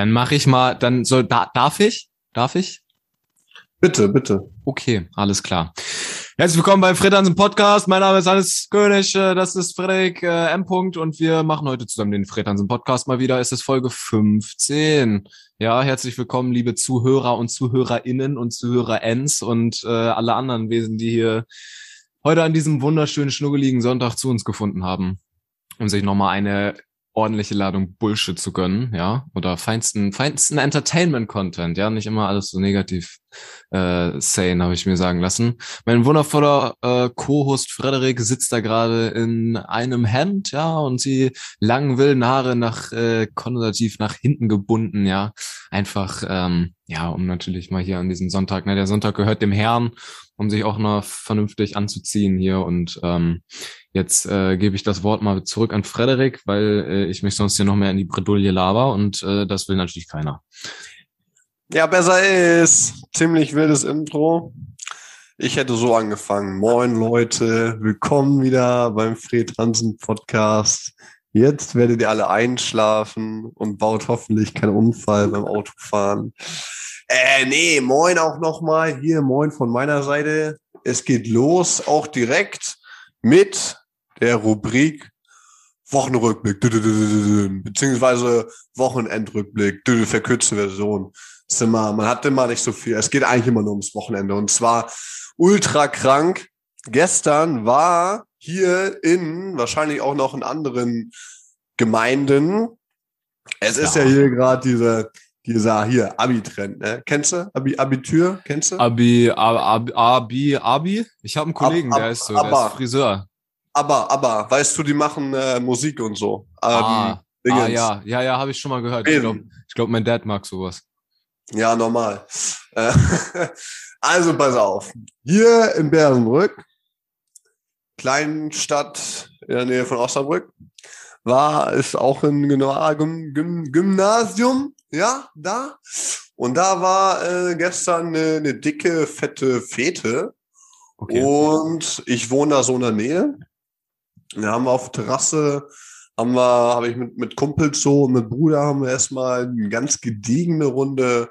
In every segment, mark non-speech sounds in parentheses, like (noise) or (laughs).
Dann mache ich mal, dann soll, da, darf ich? Darf ich? Bitte, bitte. Okay, alles klar. Herzlich willkommen beim Fred Hansen Podcast. Mein Name ist Hannes König, äh, das ist Frederik äh, M. und wir machen heute zusammen den Fred Hansen Podcast mal wieder. Es ist Folge 15. Ja, herzlich willkommen, liebe Zuhörer und Zuhörerinnen und Zuhörer-Ens und äh, alle anderen Wesen, die hier heute an diesem wunderschönen, schnuggeligen Sonntag zu uns gefunden haben, um sich nochmal eine ordentliche Ladung Bullshit zu gönnen, ja, oder feinsten, feinsten Entertainment-Content, ja, nicht immer alles so negativ äh, sane, habe ich mir sagen lassen. Mein wundervoller äh, Co-Host Frederik sitzt da gerade in einem Hemd, ja, und sie langen wilden Haare nach äh, konservativ nach hinten gebunden, ja, einfach, ähm, ja, um natürlich mal hier an diesem Sonntag, ne, der Sonntag gehört dem Herrn, um sich auch noch vernünftig anzuziehen hier und ähm, Jetzt äh, gebe ich das Wort mal zurück an Frederik, weil äh, ich mich sonst hier noch mehr in die Bredouille laber und äh, das will natürlich keiner. Ja, besser ist. Ziemlich wildes Intro. Ich hätte so angefangen. Moin Leute, willkommen wieder beim Fred Hansen Podcast. Jetzt werdet ihr alle einschlafen und baut hoffentlich keinen Unfall beim Autofahren. Äh, nee, moin auch nochmal. Hier, moin von meiner Seite. Es geht los, auch direkt mit der Rubrik Wochenrückblick, beziehungsweise Wochenendrückblick, verkürzte Version. Ist immer, man hat immer nicht so viel. Es geht eigentlich immer nur ums Wochenende. Und zwar ultra krank. Gestern war hier in, wahrscheinlich auch noch in anderen Gemeinden. Es ist ja, ja hier gerade diese, dieser hier, Abi-Trend, ne? Kennst du? Abi, Abitur, kennst du? Abi, Abi, Abi, Abi? Ich habe einen Kollegen, ab, ab, der ist so, der ist Friseur aber, aber, weißt du, die machen äh, Musik und so. Ähm, ah, ah, ja, ja, ja, habe ich schon mal gehört. Ich glaube, glaub, mein Dad mag sowas. Ja, normal. Äh, (laughs) also pass auf. Hier in Bärenbrück, kleinen Stadt in der Nähe von Osnabrück, war es auch ein Gym Gym Gymnasium, ja, da. Und da war äh, gestern eine, eine dicke, fette Fete. Okay. Und ich wohne da so in der Nähe. Wir haben auf Terrasse, haben wir, habe ich mit, mit Kumpels so und mit Bruder haben wir erstmal eine ganz gediegene Runde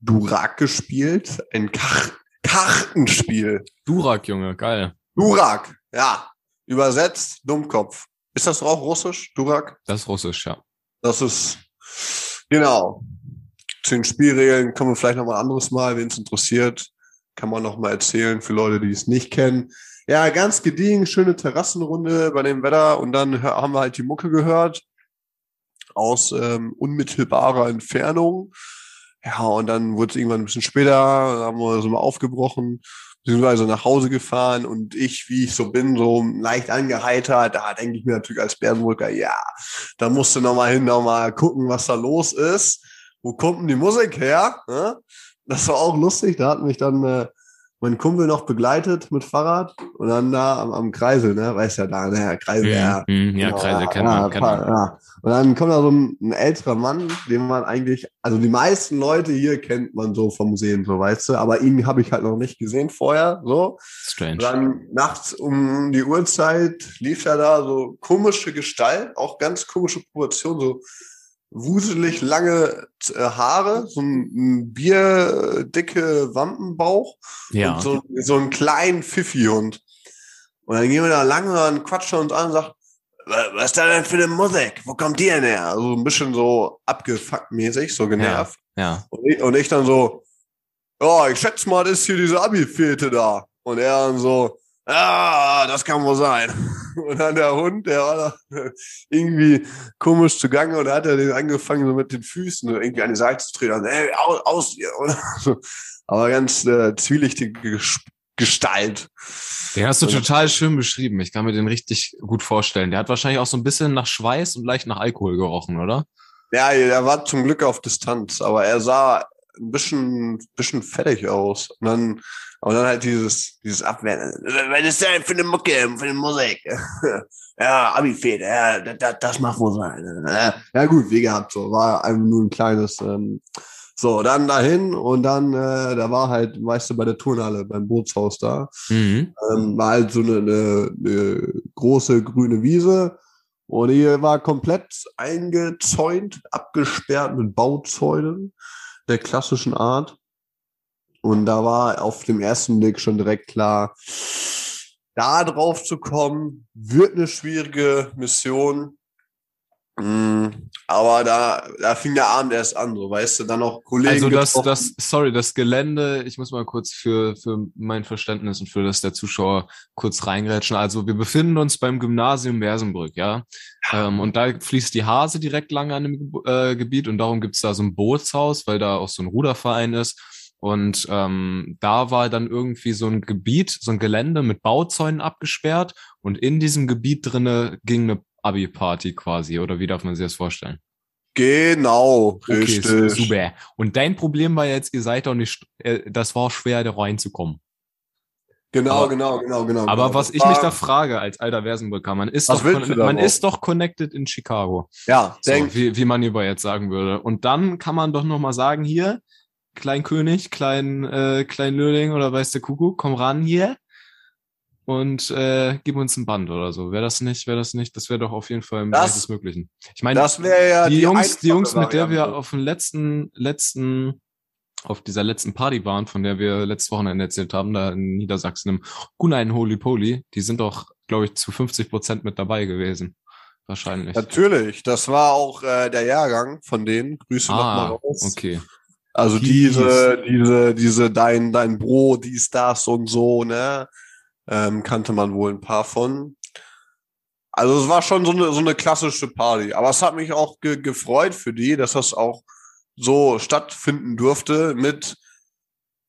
Durak gespielt. Ein Kach Kartenspiel. Durak, Junge, geil. Durak, ja. Übersetzt, Dummkopf. Ist das auch Russisch, Durak? Das ist Russisch, ja. Das ist, genau. Zu den Spielregeln kommen wir vielleicht noch mal ein anderes Mal, wen es interessiert. Kann man noch mal erzählen für Leute, die es nicht kennen. Ja, ganz gediegen, schöne Terrassenrunde bei dem Wetter und dann haben wir halt die Mucke gehört aus ähm, unmittelbarer Entfernung. Ja, und dann wurde es irgendwann ein bisschen später, haben wir so mal aufgebrochen, beziehungsweise nach Hause gefahren und ich, wie ich so bin, so leicht angeheitert, da denke ich mir natürlich als Bärenbrücker, ja, da musst du nochmal hin, nochmal gucken, was da los ist. Wo kommt denn die Musik her? Ne? Das war auch lustig, da hat mich dann äh, mein Kumpel noch begleitet mit Fahrrad und dann da am, am Kreisel, ne, weißt ja da, ne, Kreisel, ja. Mm, ja, genau, Kreisel ja, kennen wir, kennen wir. Ja. Und dann kommt da so ein, ein, älterer Mann, den man eigentlich, also die meisten Leute hier kennt man so vom Museum, so weißt du, aber ihn habe ich halt noch nicht gesehen vorher, so. Strange. Und dann nachts um die Uhrzeit lief er da so komische Gestalt, auch ganz komische Proportionen, so wuselig lange äh, Haare, so ein, bierdicke Wampenbauch ja. und so, so einen kleinen Pfiffi-Hund. Und dann gehen wir da lang und quatschen uns an und sagt, was ist da denn für eine Musik? Wo kommt die denn her? Also ein bisschen so abgefuckt mäßig, so genervt. Ja. ja. Und, ich, und ich dann so, ja, ich schätze mal, das ist hier diese Abi-Fete da. Und er dann so, ah, das kann wohl sein. Und dann der Hund, der war da irgendwie komisch zugange und hat er den angefangen, so mit den Füßen irgendwie an die Seite zu treten. Und, ey, aus, aus. (laughs) So. Aber ganz äh, zwielichtige Gestalt. Den hast du total schön beschrieben. Ich kann mir den richtig gut vorstellen. Der hat wahrscheinlich auch so ein bisschen nach Schweiß und leicht nach Alkohol gerochen, oder? Ja, er war zum Glück auf Distanz, aber er sah ein bisschen, bisschen fertig aus. Und dann und dann halt dieses, dieses Abwehren. Was ist denn für eine Mucke, für eine Musik? (laughs) ja, Abi-Fete, ja, das, das macht wohl sein. Ja, gut, wie gehabt, so. War einfach nur ein kleines, ähm, so, dann dahin und dann, äh, da war halt, weißt du, bei der Turnhalle, beim Bootshaus da, mhm. ähm, war halt so eine, eine, eine große grüne Wiese Und hier war komplett eingezäunt, abgesperrt mit Bauzäunen der klassischen Art. Und da war auf dem ersten Blick schon direkt klar, da drauf zu kommen, wird eine schwierige Mission. Mm, aber da, da fing der Abend erst an, so weißt du, dann auch Kollegen. Also das, getroffen. das, sorry, das Gelände, ich muss mal kurz für, für mein Verständnis und für das der Zuschauer kurz reingrätschen. Also wir befinden uns beim Gymnasium Mersenbrück, ja. Ähm, und da fließt die Hase direkt lang an dem äh, Gebiet und darum gibt's da so ein Bootshaus, weil da auch so ein Ruderverein ist. Und ähm, da war dann irgendwie so ein Gebiet, so ein Gelände mit Bauzäunen abgesperrt und in diesem Gebiet drinne ging eine Abi-Party quasi, oder wie darf man sich das vorstellen? Genau, Okay, richtig. super. Und dein Problem war jetzt, ihr seid doch nicht, äh, das war schwer, da reinzukommen. Genau, Aber- genau, genau, genau. Aber genau. was ich mich da frage als alter Versenbrücker, man ist Was doch, man drauf? ist doch connected in Chicago. Ja, So, denk, wie, wie man über jetzt sagen würde. Und dann kann man doch noch mal sagen, hier, Kleinkönig, Klein, äh, Klein Löhling oder weiß der Kuckuck, komm ran hier und äh, gib uns ein Band oder so. Wäre das nicht, wäre das nicht, das wäre doch auf jeden Fall im Bereich des Möglichen. Ich meine, das wäre ja die, Jungs, die Jungs, mit der wir auf dem letzten, letzten, auf dieser letzten Party waren, von der wir letztes Wochenende erzählt haben, da in Niedersachsen im Gunein Holy Poly, die sind doch, glaube ich, zu 50 Prozent mit dabei gewesen. Wahrscheinlich. Natürlich, das war auch äh, der Jahrgang von denen. Grüße ah, nochmal raus. okay. Also Peace. diese, diese, diese, dein, dein Bro, dies, das und so, ne? Ähm, kannte man wohl ein paar von. Also es war schon so eine, so eine klassische Party. Aber es hat mich auch ge gefreut für die, dass das auch so stattfinden durfte mit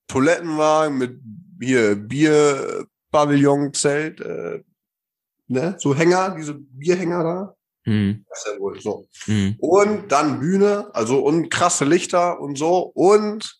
Toilettenwagen, mit hier Bierpavillon-Zelt, äh, ne? So Hänger, diese Bierhänger da. Mhm. Das ist ja wohl so. Mhm. Und dann Bühne, also und krasse Lichter und so. Und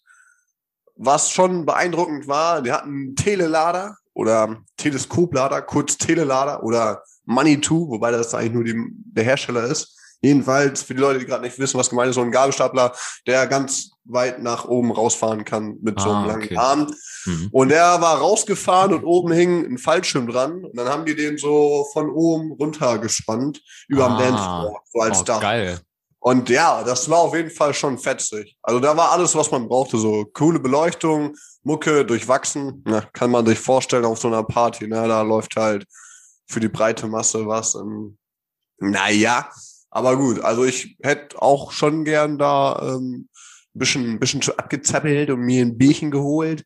was schon beeindruckend war, die hatten einen Telelader oder Teleskoplader, kurz Telelader oder Money 2, wobei das eigentlich nur die, der Hersteller ist. Jedenfalls, für die Leute, die gerade nicht wissen, was gemeint ist, so ein Gabelstapler, der ganz weit nach oben rausfahren kann mit so Ah, einem langen okay. Arm. Mhm. Und der war rausgefahren und oben hing ein Fallschirm dran. Und dann haben die den so von oben runtergespannt über Ah. dem Dancefloor, so als Oh, Dach. geil. Und ja, das war auf jeden Fall schon fetzig. Also da war alles, was man brauchte. So coole Beleuchtung, Mucke, durchwachsen. Na, kann man sich vorstellen auf so einer Party. Ne? Da läuft halt für die breite Masse was. Ähm, naja, aber gut. Also ich hätte auch schon gern da ähm, bisschen, bisschen zu abgezappelt und mir ein Bierchen geholt.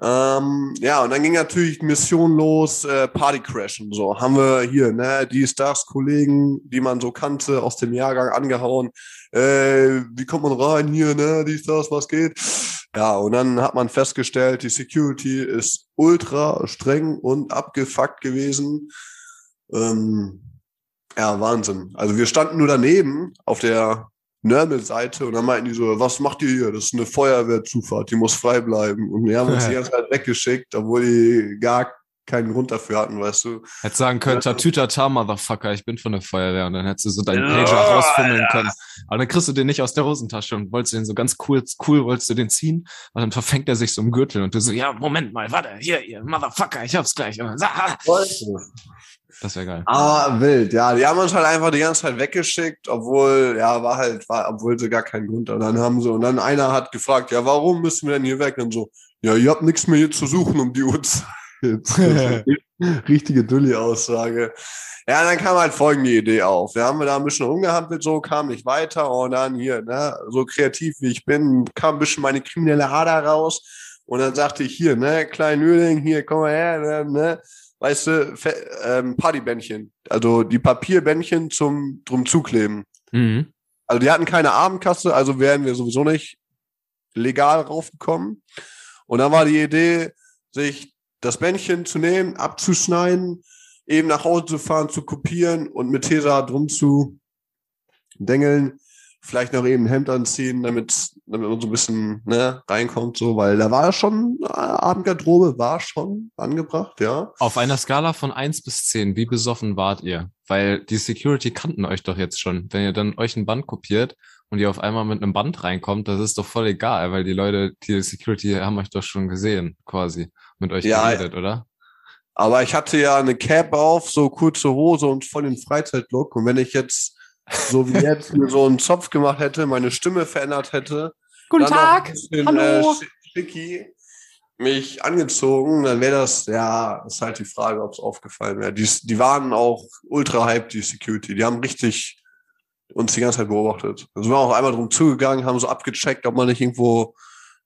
Ähm, ja, und dann ging natürlich Mission los, äh, Party crashen. So haben wir hier, ne, die Stars Kollegen, die man so kannte, aus dem Jahrgang angehauen. Äh, wie kommt man rein hier, ne, die Stars, was geht? Ja, und dann hat man festgestellt, die Security ist ultra streng und abgefuckt gewesen. Ähm, ja, Wahnsinn. Also wir standen nur daneben auf der Nörmel-Seite und dann meinten die so, was macht ihr hier? Das ist eine Feuerwehrzufahrt, die muss frei bleiben. Und die haben uns die (laughs) ganze Zeit weggeschickt, obwohl die gar keinen Grund dafür hatten, weißt du. Hätte sagen können, Tatütata, Motherfucker, ich bin von der Feuerwehr. Und dann hättest du so deinen Ja, Pager rausfummeln ja. können. Aber dann kriegst du den nicht aus der Hosentasche und wolltest den so ganz cool, cool wolltest du den ziehen. Und dann verfängt er sich so im Gürtel und du so, ja, Moment mal, warte, hier, ihr Motherfucker, ich hab's gleich. Und dann, ah, Das wäre geil. Ah, wild, ja. Die haben uns halt einfach die ganze Zeit weggeschickt, obwohl, ja, war halt, war, obwohl sie gar keinen Grund hatten. Dann haben sie, und dann einer hat gefragt, ja, warum müssen wir denn hier weg? Und so, ja, ihr habt nichts mehr hier zu suchen um die Uhrzeit. (laughs) Richtige Dulli-Aussage. Ja, dann kam halt folgende Idee auf. Wir haben da ein bisschen rumgehampelt, so kam nicht weiter und dann hier, ne, so kreativ wie ich bin, kam ein bisschen meine kriminelle Ader raus und dann sagte ich hier, ne, klein Nüling, hier, komm mal her, ne, ne, weißt du, ähm, Partybändchen, also die Papierbändchen zum drum zukleben. Mhm. Also die hatten keine Abendkasse, also wären wir sowieso nicht legal raufgekommen. Und dann war die Idee, sich das Bändchen zu nehmen, abzuschneiden, eben nach Hause zu fahren, zu kopieren und mit Tesa drum zu dengeln, vielleicht noch eben ein Hemd anziehen, damit, damit man so ein bisschen ne, reinkommt, so, weil da war schon, äh, Abendgarderobe war schon angebracht, ja. Auf einer Skala von eins bis zehn, wie besoffen wart ihr? Weil die Security kannten euch doch jetzt schon. Wenn ihr dann euch ein Band kopiert und ihr auf einmal mit einem Band reinkommt, das ist doch voll egal, weil die Leute, die Security haben euch doch schon gesehen, quasi, mit euch Ja, geredet, oder? Aber ich hatte ja eine Cap auf, so kurze Hose und voll den Freizeitlook. Und wenn ich jetzt, so wie jetzt, mir so einen Zopf gemacht hätte, meine Stimme verändert hätte, Guten dann noch Tag. ein bisschen, Hallo. Äh, schi- schicki mich angezogen, dann wäre das, ja, ist halt die Frage, ob es aufgefallen wäre. Die, die waren auch ultra hyped, die Security. Die haben richtig uns die ganze Zeit beobachtet. Also wir waren auch einmal drum zugegangen, haben so abgecheckt, ob man nicht irgendwo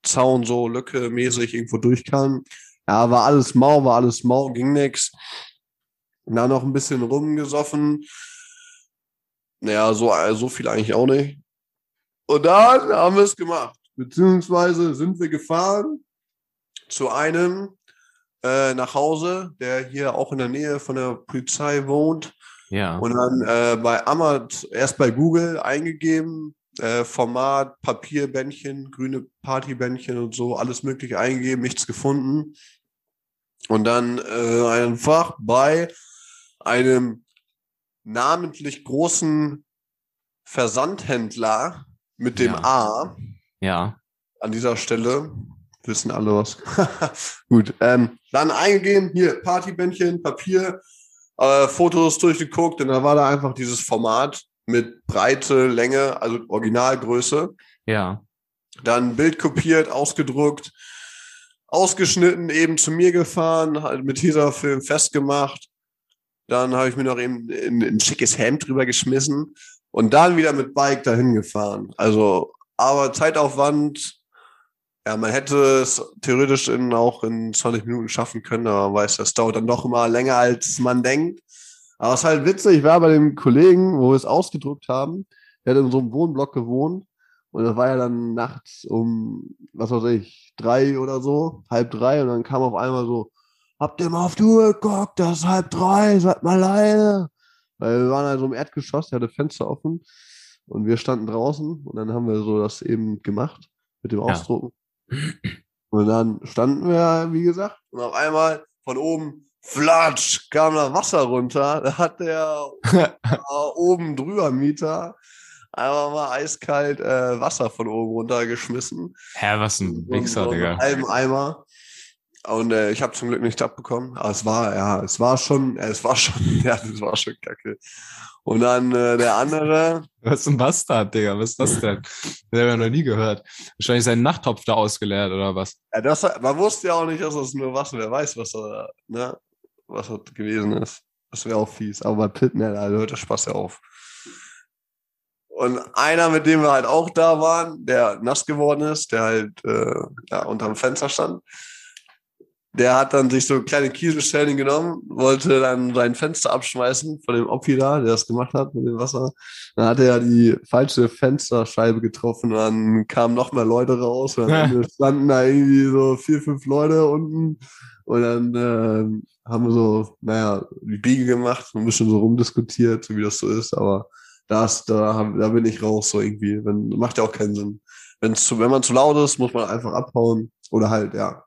Zaun so Lücke mäßig irgendwo durch kann. Ja, war alles mau, war alles mau, ging nix. Dann noch ein bisschen rumgesoffen. Naja, so, äh, so viel eigentlich auch nicht. Und dann haben wir es gemacht. Beziehungsweise sind wir gefahren zu einem äh, nach Hause, der hier auch in der Nähe von der Polizei wohnt. Ja. Und dann äh, bei Amazon, erst bei Google eingegeben, äh, Format, Papierbändchen, grüne Partybändchen und so, alles mögliche eingegeben, nichts gefunden. Und dann äh, einfach bei einem namentlich großen Versandhändler mit dem Ja. A Ja. an dieser Stelle. Wissen alle was. (laughs) Gut. Ähm, dann eingegeben, hier Partybändchen, Papier, äh, Fotos durchgeguckt und dann war da einfach dieses Format mit Breite, Länge, also Originalgröße. Ja. Dann Bild kopiert, ausgedruckt, ausgeschnitten, eben zu mir gefahren, halt mit Tesafilm festgemacht. Dann habe ich mir noch eben ein, schickes Hemd drüber geschmissen und dann wieder mit Bike dahin gefahren. Also, aber Zeitaufwand, ja, man hätte es theoretisch in, auch in 20 Minuten schaffen können, aber man weiß, das dauert dann doch immer länger, als man denkt. Aber es ist halt witzig, ich war bei dem Kollegen, wo wir es ausgedruckt haben, der hat in so einem Wohnblock gewohnt und das war ja dann nachts um, was weiß ich, drei oder so, halb drei und dann kam auf einmal so, habt ihr mal auf die Uhr geguckt, das ist halb drei, seid mal leise. Weil wir waren halt so im Erdgeschoss, der hatte Fenster offen und wir standen draußen und dann haben wir so das eben gemacht mit dem Ja. Ausdrucken. Und dann standen wir, wie gesagt, und auf einmal von oben, flatsch, kam da Wasser runter. Da hat der (laughs) oben drüber Mieter einfach mal eiskalt äh, Wasser von oben runtergeschmissen. Hä, was ein So- Wichser, so einen Digga. halben Eimer. Und äh, ich habe zum Glück nichts abbekommen. Aber es war, ja, es war schon, äh, es war schon, (laughs) ja, das war schon kacke. Und dann äh, der andere, Was ist ein Bastard, Digga? Was ist das denn? Das haben wir noch nie gehört. Wahrscheinlich seinen Nachttopf da ausgeleert oder was? ja, das, man wusste ja auch nicht, dass das nur Wasser, wer weiß, was da, ne, was das gewesen ist. Das wäre auch fies. Aber bei Pitman, da hört der Spaß ja auf. Und einer, mit dem wir halt auch da waren, der nass geworden ist, der halt äh, ja, unterm Fenster stand, der hat dann sich so kleine Kieselstellen genommen, wollte dann sein Fenster abschmeißen von dem Oppi da, der das gemacht hat mit dem Wasser. Dann hat er ja die falsche Fensterscheibe getroffen und dann kamen noch mehr Leute raus und Ende (laughs) standen da irgendwie so vier, fünf Leute unten und dann äh, haben wir so, naja, die Biege gemacht, so ein bisschen so rumdiskutiert, so wie das so ist, aber das, da, da bin ich raus, so irgendwie. Wenn, macht ja auch keinen Sinn. Wenn's zu, wenn man zu laut ist, muss man einfach abhauen oder halt, ja,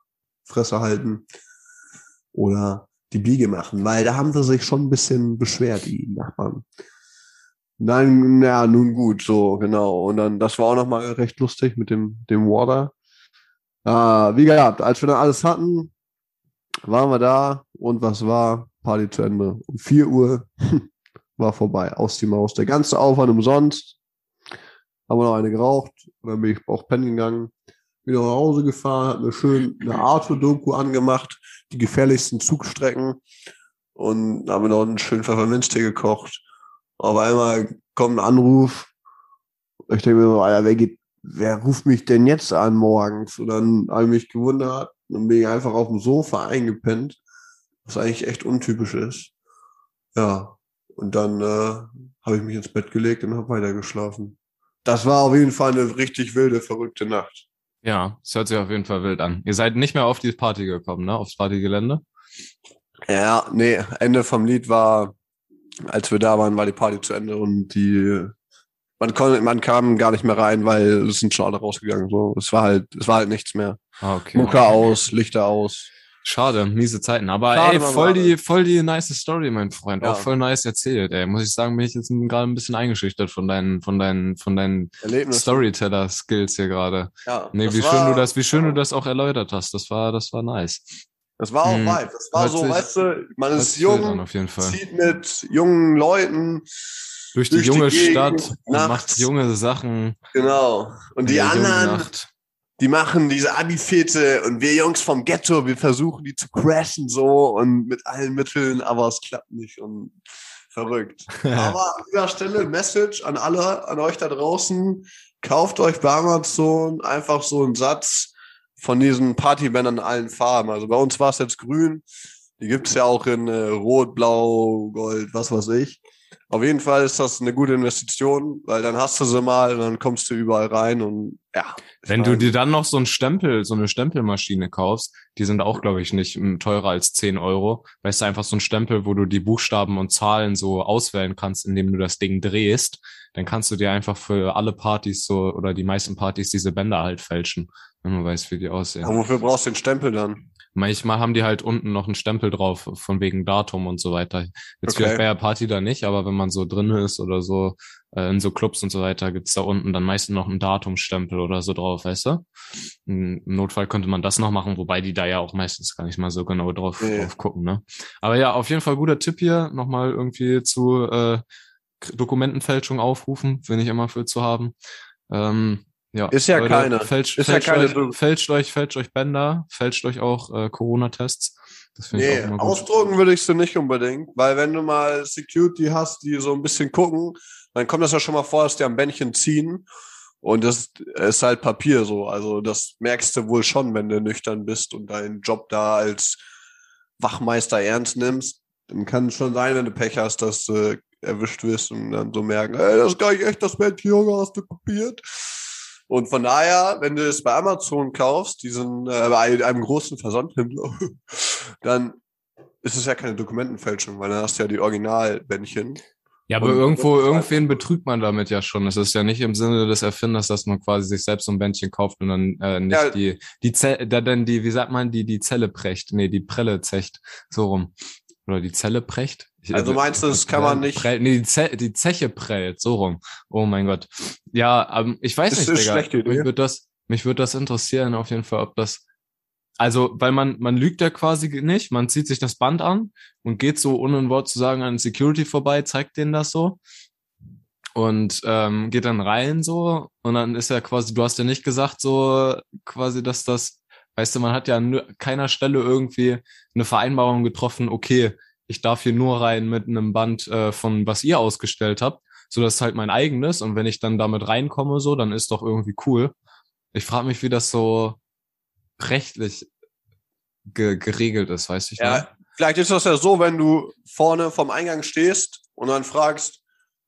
Fresse halten oder die Biege machen, weil da haben sie sich schon ein bisschen beschwert, die Nachbarn. Dann, ja, nun gut, so, genau. Und dann, das war auch nochmal recht lustig mit dem, dem Water. Äh, wie gehabt, als wir dann alles hatten, waren wir da und was war? Party zu Ende. Um 4 Uhr (laughs) war vorbei, aus die Maus. Der ganze Aufwand umsonst. Haben wir noch eine geraucht dann bin ich auch pennen gegangen. Wieder nach Hause gefahren, hat mir schön eine Arthur-Doku angemacht, die gefährlichsten Zugstrecken und haben noch einen schönen Pfefferminztee gekocht. Auf einmal kommt ein Anruf. Ich denke mir so, Alter, wer geht, wer ruft mich denn jetzt an morgens? Und dann habe ich mich gewundert und bin ich einfach auf dem Sofa eingepennt, was eigentlich echt untypisch ist. Ja, und dann äh, habe ich mich ins Bett gelegt und habe weitergeschlafen. Das war auf jeden Fall eine richtig wilde, verrückte Nacht. Ja, es hört sich auf jeden Fall wild an. Ihr seid nicht mehr auf die Party gekommen, ne? Aufs Partygelände? Ja, nee, Ende vom Lied war, als wir da waren, war die Party zu Ende und die, man konnte, man kam gar nicht mehr rein, weil es sind schon alle rausgegangen. So, es war halt, es war halt nichts mehr. Ah, okay. Mucke aus, Lichter aus. Schade, miese Zeiten. Aber Schade, ey, voll die, voll die nice Story, mein Freund. Ja. Auch voll nice erzählt, ey. Muss ich sagen, bin ich jetzt gerade ein bisschen eingeschüchtert von deinen, von deinen, von deinen. Storyteller-Skills hier gerade. Ja, Nee, wie war- schön du das, wie schön du das auch erläutert hast. Das war, das war nice. Das war auch Hm, Vibe. Das war so, sich- weißt du, man ist jung, auf jeden Fall. zieht mit jungen Leuten Durch die durch die junge Gegend, Stadt und macht junge Sachen. Genau. Und die anderen, Nacht. Die machen diese Abi-Fete und wir Jungs vom Ghetto, wir versuchen die zu crashen so und mit allen Mitteln, aber es klappt nicht und verrückt. (laughs) aber an dieser Stelle Message an alle, an euch da draußen, kauft euch bei Amazon einfach so einen Satz von diesen Partybändern in allen Farben. Also bei uns war es jetzt grün, die gibt's ja auch in äh, Rot, Blau, Gold, was weiß ich. Auf jeden Fall ist das eine gute Investition, weil dann hast du sie mal und dann kommst du überall rein und ja. Wenn du dir dann noch so ein Stempel, so eine Stempelmaschine kaufst, die sind auch, glaube ich, nicht mm, teurer als 10 Euro. Weißt du, einfach so ein Stempel, wo du die Buchstaben und Zahlen so auswählen kannst, indem du das Ding drehst, dann kannst du dir einfach für alle Partys so oder die meisten Partys diese Bänder halt fälschen, wenn man weiß, wie die aussehen. aber wofür brauchst du den Stempel dann? Manchmal haben die halt unten noch einen Stempel drauf, von wegen Datum und so weiter. Jetzt Okay. vielleicht bei der Party da nicht, aber wenn man so drin ist oder so, äh, in so Clubs und so weiter, gibt's da unten dann meistens noch einen Datumstempel oder so drauf, weißt du? Im Notfall könnte man das noch machen, wobei die da ja auch meistens gar nicht mal so genau drauf, Nee. drauf gucken, ne? Aber ja, auf jeden Fall guter Tipp hier, nochmal irgendwie zu äh, Dokumentenfälschung aufrufen, bin ich immer für zu haben. Ähm, ja, Ist ja keine. Fälscht, Ist ja fälscht, keine euch, fälscht euch, fälscht euch Bänder, fälscht euch auch äh, Corona-Tests. Das finde ich Nee, ausdrucken würde ich sie nicht unbedingt, weil wenn du mal Security hast, die so ein bisschen gucken, dann kommt das ja schon mal vor, dass die am Bändchen ziehen. Und das ist halt Papier so. Also das merkst du wohl schon, wenn du nüchtern bist und deinen Job da als Wachmeister ernst nimmst. Dann kann es schon sein, wenn du Pech hast, dass du erwischt wirst und dann so merken, ey, das ist gar nicht echt das Bändchen, Junge, hast du kopiert. Und von daher, wenn du es bei Amazon kaufst, diesen, äh, bei einem großen Versandhändler, (laughs) dann ist es ja keine Dokumentenfälschung, weil dann hast du ja die Originalbändchen. Ja, aber irgendwo, irgendwen betrügt man damit ja schon. Es ist ja nicht im Sinne des Erfinders, dass man quasi sich selbst so ein Bändchen kauft und dann äh, nicht Ja. die, die Zelle, da dann die, wie sagt man, die, die Zelle precht. Nee, die Prelle zecht. So rum. Oder die Zelle precht. Also meinst du, das kann man nicht- Prell, nee, die, Ze die Zeche prellt. So rum. Oh mein Gott. Ja, ähm, ich weiß Das nicht, ist Digga. schlechte Idee. Mich würde das, mich würde das interessieren auf jeden Fall, ob das also, weil man, man lügt ja quasi nicht, man zieht sich das Band an und geht so, ohne ein Wort zu sagen, an Security vorbei, zeigt denen das so und ähm, geht dann rein so und dann ist ja quasi, du hast ja nicht gesagt so quasi, dass das, weißt du, man hat ja an keiner Stelle irgendwie eine Vereinbarung getroffen, okay, ich darf hier nur rein mit einem Band äh, von was ihr ausgestellt habt, so das ist halt mein eigenes und wenn ich dann damit reinkomme so, dann ist doch irgendwie cool. Ich frage mich, wie das so rechtlich ge geregelt ist, weißt du? ich? Ja, vielleicht ist das ja so, wenn du vorne vom Eingang stehst und dann fragst,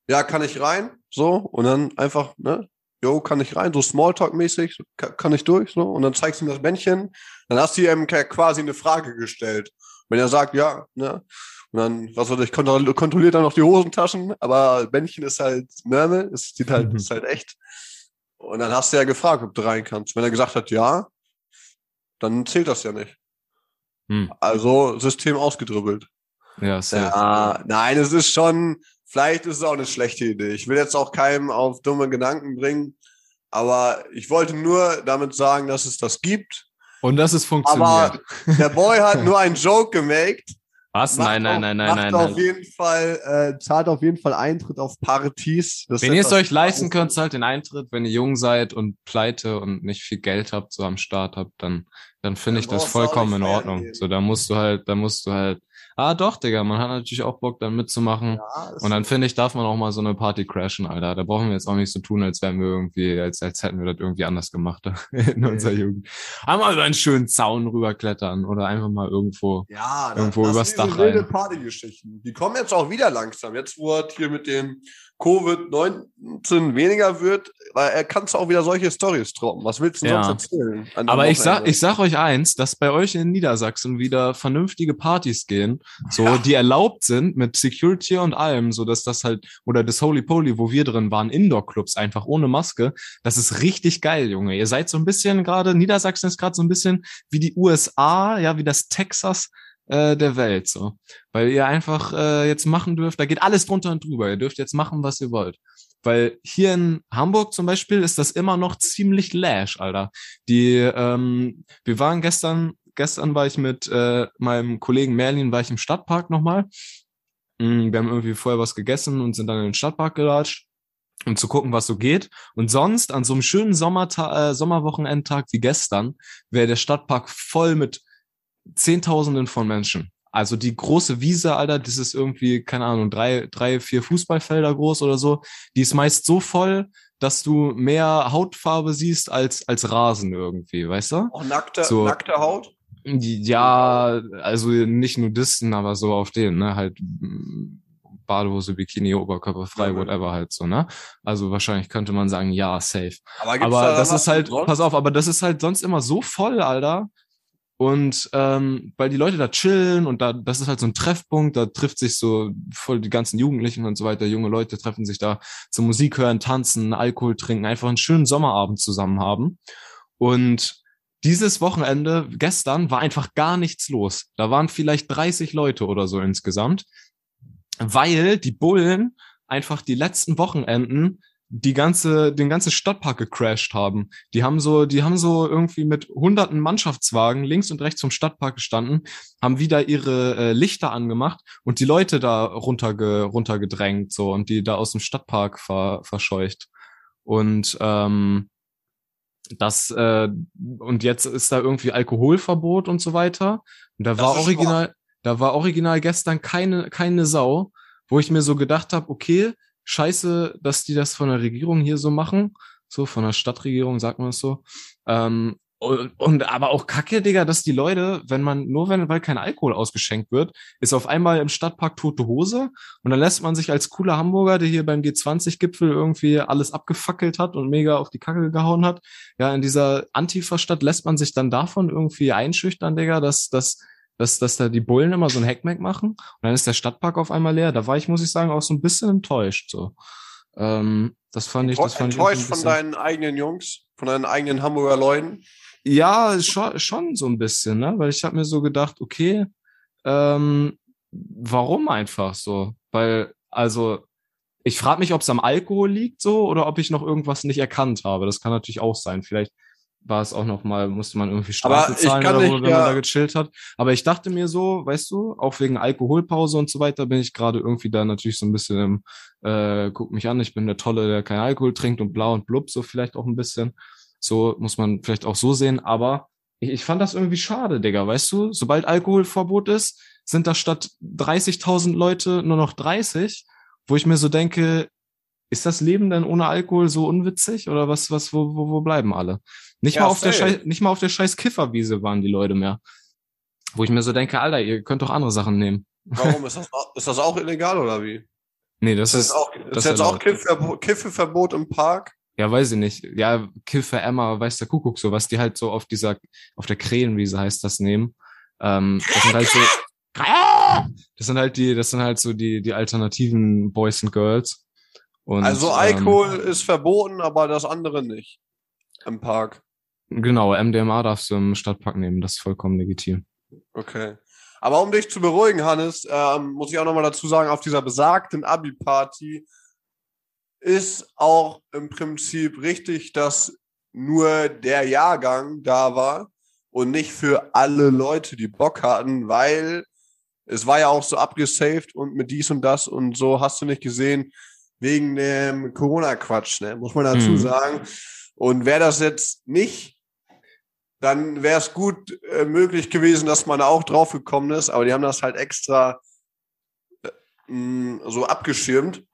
ja, kann ich rein? So, und dann einfach, ne, jo, kann ich rein? So Smalltalk-mäßig, kann, kann ich durch? So, und dann zeigst du ihm das Bändchen, dann hast du ihm quasi eine Frage gestellt. Wenn er sagt, ja, ne, und dann, was weiß ich, kontroll kontrolliert dann noch die Hosentaschen, aber Bändchen ist halt Mörmel, es sieht halt, Mhm. ist halt echt. Und dann hast du ja gefragt, ob du rein kannst. Wenn er gesagt hat, ja, dann zählt das ja nicht. Hm. Also System ausgedribbelt. Ja, safe. Ja, nein, es ist schon, vielleicht ist es auch eine schlechte Idee. Ich will jetzt auch keinem auf dumme Gedanken bringen, aber ich wollte nur damit sagen, dass es das gibt. Und das ist funktioniert. Aber der Boy hat nur einen Joke gemacht. Was? Nein, nein, nein, nein, macht nein, auf nein. jeden Fall, äh, zahlt auf jeden Fall Eintritt auf Partys. Das Wenn ihr es euch leisten könnt, zahlt den Eintritt. Wenn ihr jung seid und pleite und nicht viel Geld habt, so am Start habt, dann, dann finde ich das vollkommen in Ordnung. gehen. So, da musst du halt, da musst du halt, ah doch, Digga, man hat natürlich auch Bock, dann mitzumachen. Ja, Und dann finde ich, darf man auch mal so eine Party crashen, Alter. Da brauchen wir jetzt auch nicht so tun, als wären wir irgendwie, als, als hätten wir das irgendwie anders gemacht (laughs) in Nee. unserer Jugend. Einmal über einen schönen Zaun rüberklettern oder einfach mal irgendwo. Ja, das, Irgendwo das übers sind Dach rein. wilde Partygeschichten. Die kommen jetzt auch wieder langsam. Jetzt, wo es hier mit dem Covid-19 weniger wird, weil er kannst auch wieder solche Stories droppen. Was willst du denn Ja. sonst erzählen? Aber ich sag, ich sag euch eins, dass bei euch in Niedersachsen wieder vernünftige Partys gehen, so, Ja. die erlaubt sind mit Security und allem, so dass das halt, oder das Holy Poly, wo wir drin waren, Indoor-Clubs, einfach ohne Maske. Das ist richtig geil, Junge. Ihr seid so ein bisschen gerade, Niedersachsen ist gerade so ein bisschen wie die USA, ja, wie das Texas äh, der Welt, so. Weil ihr einfach äh, jetzt machen dürft, da geht alles drunter und drüber. Ihr dürft jetzt machen, was ihr wollt. Weil hier in Hamburg zum Beispiel ist das immer noch ziemlich lash, Alter. Die, ähm, wir waren gestern gestern war ich mit äh, meinem Kollegen Merlin, war ich im Stadtpark nochmal. Mm, Wir haben irgendwie vorher was gegessen und sind dann in den Stadtpark gelatscht, um zu gucken, was so geht. Und sonst an so einem schönen Sommerta äh, Sommerwochenendtag wie gestern wäre der Stadtpark voll mit Zehntausenden von Menschen. Also die große Wiese, Alter, das ist irgendwie, keine Ahnung, drei, drei, vier Fußballfelder groß oder so. Die ist meist so voll, dass du mehr Hautfarbe siehst als, als Rasen irgendwie, weißt du? Auch nackte, So. nackte Haut? Ja, also nicht Nudisten, aber so auf den, ne, halt mm, Badehose, Bikini, Oberkörper frei, Ja, ja. whatever halt so, ne? Also wahrscheinlich könnte man sagen, ja, safe. Aber, aber da das ist halt, pass auf, aber das ist halt sonst immer so voll, Alter. Und ähm, weil die Leute da chillen und da, das ist halt so ein Treffpunkt, da trifft sich so voll die ganzen Jugendlichen und so weiter, junge Leute treffen sich da zum Musik hören, tanzen, Alkohol trinken, einfach einen schönen Sommerabend zusammen haben. Und dieses Wochenende, gestern, war einfach gar nichts los. Da waren vielleicht 30 Leute oder so insgesamt, weil die Bullen einfach die letzten Wochenenden die ganze, den ganzen Stadtpark gecrashed haben. Die haben so, die haben so irgendwie mit hunderten Mannschaftswagen links und rechts vom Stadtpark gestanden, haben wieder ihre äh, Lichter angemacht und die Leute da runterge, runtergedrängt so und die da aus dem Stadtpark ver, verscheucht. Und ähm, das äh, und jetzt ist da irgendwie Alkoholverbot und so weiter. Und da Das war original, da war original gestern keine keine Sau, wo ich mir so gedacht habe, okay, scheiße, dass die das von der Regierung hier so machen, so von der Stadtregierung sagt man es so. Ähm, und, und aber auch Kacke, Digga, dass die Leute, wenn man nur wenn weil kein Alkohol ausgeschenkt wird, ist auf einmal im Stadtpark tote Hose und dann lässt man sich als cooler Hamburger, der hier beim G20-Gipfel irgendwie alles abgefackelt hat und mega auf die Kacke gehauen hat, ja, in dieser Antifa-Stadt lässt man sich dann davon irgendwie einschüchtern, Digga, dass, dass, dass, dass da die Bullen immer so ein Hackmack machen und dann ist der Stadtpark auf einmal leer. Da war ich, muss ich sagen, auch so ein bisschen enttäuscht, so. Ähm, das fand ich, das fand ich auch so Enttäuscht von deinen eigenen Jungs, von deinen eigenen Hamburger Leuten. ja, schon, schon so ein bisschen, ne? Weil ich habe mir so gedacht, okay, ähm, warum einfach so? Weil, also, ich frage mich, ob es am Alkohol liegt so oder ob ich noch irgendwas nicht erkannt habe. Das kann natürlich auch sein. Vielleicht war es auch noch mal, musste man irgendwie Strafe zahlen oder nicht, wo, wenn ja- man da gechillt hat. Aber ich dachte mir so, weißt du, auch wegen Alkoholpause und so weiter bin ich gerade irgendwie da natürlich so ein bisschen im, äh, guck mich an, ich bin der Tolle, der keinen Alkohol trinkt und blau und blub, so vielleicht auch ein bisschen. So muss man vielleicht auch so sehen, aber ich, ich fand das irgendwie schade, Digga, weißt du? Sobald Alkoholverbot ist, sind da statt 30.000 Leute nur noch 30, wo ich mir so denke, ist das Leben denn ohne Alkohol so unwitzig oder was, was, wo, wo, wo bleiben alle? Nicht Ja, mal auf der. Scheiß, nicht mal auf der scheiß Kifferwiese waren die Leute mehr. Wo ich mir so denke, Alter, ihr könnt doch andere Sachen nehmen. Warum ist das, auch- ist das auch illegal oder wie? Nee, das Ist, ist, das auch, das ist jetzt auch. Kiffverbot, Kiffeverbot im Park? ja, weiß ich nicht. Ja, Kiffer, Emma, weiß der Kuckuck so, was die halt so auf dieser, auf der Krähenwiese heißt das nehmen. Ähm, das sind halt so, (laughs) das sind halt die, das sind halt so die, die alternativen Boys and Girls. Und, also ähm, Alkohol ist verboten, aber das andere nicht. Im Park. Genau, MDMA darfst du im Stadtpark nehmen, das ist vollkommen legitim. Okay. Aber um dich zu beruhigen, Hannes, ähm, muss ich auch nochmal dazu sagen, auf dieser besagten Abi-Party ist auch im Prinzip richtig, dass nur der Jahrgang da war und nicht für alle Leute, die Bock hatten, weil es war ja auch so abgesaved und mit dies und das und so hast du nicht gesehen, wegen dem Corona-Quatsch, ne? muss man dazu Mhm. sagen. Und wäre das jetzt nicht, dann wäre es gut äh, möglich gewesen, dass man da auch drauf gekommen ist, aber die haben das halt extra äh, mh, so abgeschirmt.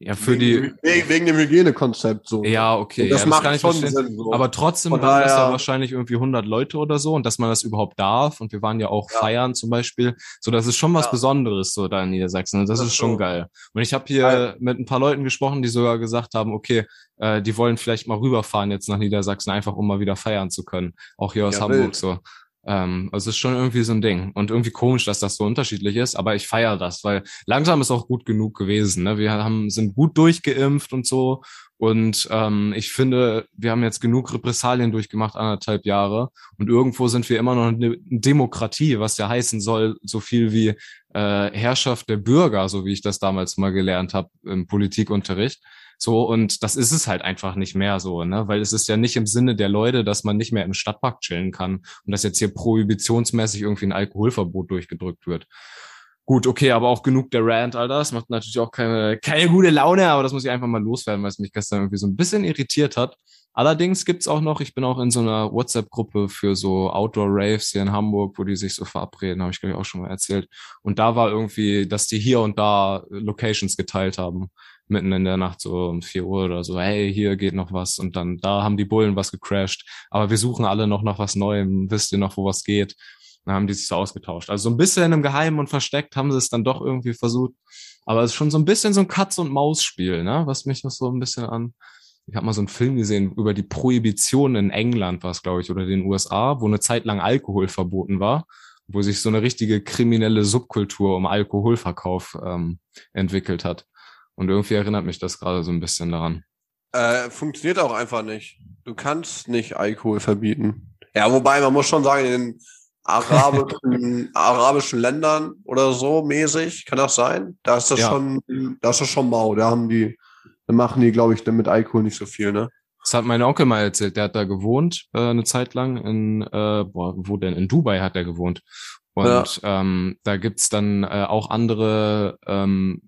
Ja, für wegen, die, dem- wegen, wegen dem Hygienekonzept so. ja, okay, Und das ja, macht ich schon. Sinn. So. Aber trotzdem waren das ja daher- wahrscheinlich irgendwie 100 Leute oder so und dass man das überhaupt darf und wir waren ja auch Ja. feiern zum Beispiel. So, das ist schon was Ja. Besonderes so da in Niedersachsen und das, Das ist schon schon. geil. Und ich habe hier Geil. mit ein paar Leuten gesprochen, die sogar gesagt haben, okay, äh, die wollen vielleicht mal rüberfahren jetzt nach Niedersachsen, einfach um mal wieder feiern zu können. Auch hier aus Hamburg wild. so. Ähm, also es ist schon irgendwie so ein Ding. Und irgendwie komisch, dass das so unterschiedlich ist, aber ich feiere das, weil langsam ist auch gut genug gewesen. Ne? Wir haben, sind gut durchgeimpft und so. Und ähm, ich finde, wir haben jetzt genug Repressalien durchgemacht, anderthalb Jahre. Und irgendwo sind wir immer noch eine Demokratie, was ja heißen soll, so viel wie äh, Herrschaft der Bürger, so wie ich das damals mal gelernt habe im Politikunterricht. So, und das ist es halt einfach nicht mehr so, ne? Weil es ist ja nicht im Sinne der Leute, dass man nicht mehr im Stadtpark chillen kann und dass jetzt hier prohibitionsmäßig irgendwie ein Alkoholverbot durchgedrückt wird. Gut, okay, aber auch genug der Rant, Alter. Das macht natürlich auch keine, keine gute Laune, aber das muss ich einfach mal loswerden, weil es mich gestern irgendwie so ein bisschen irritiert hat. Allerdings gibt's auch noch, ich bin auch in so einer WhatsApp-Gruppe für so Outdoor-Raves hier in Hamburg, wo die sich so verabreden, habe ich glaube ich auch schon mal erzählt. Und da war irgendwie, dass die hier und da Locations geteilt haben, mitten in der Nacht so um vier Uhr oder so, hey, hier geht noch was. Und dann, da haben die Bullen was gecrashed. Aber wir suchen alle noch nach was Neuem, wisst ihr noch, wo was geht? Dann haben die sich so ausgetauscht. Also so ein bisschen im Geheimen und versteckt haben sie es dann doch irgendwie versucht. Aber es ist schon so ein bisschen so ein Katz-und-Maus-Spiel, ne? Was mich noch so ein bisschen an ich habe mal so einen Film gesehen über die Prohibition in England, war es, glaube ich, oder den USA, wo eine Zeit lang Alkohol verboten war, wo sich so eine richtige kriminelle Subkultur um Alkoholverkauf ähm, entwickelt hat. Und irgendwie erinnert mich das gerade so ein bisschen daran. Äh, funktioniert auch einfach nicht. Du kannst nicht Alkohol verbieten. Ja, wobei man muss schon sagen, in den arabischen, (laughs) arabischen Ländern oder so mäßig, kann das sein? Da ist das ja. schon, da ist das schon mau. Da haben die dann machen die, glaube ich, dann mit Alkohol nicht so viel, ne? Das hat mein Onkel mal erzählt. Der hat da gewohnt äh, eine Zeit lang in, äh, boah, wo denn? In Dubai hat er gewohnt. Und ja. ähm, da gibt's dann äh, auch andere ähm,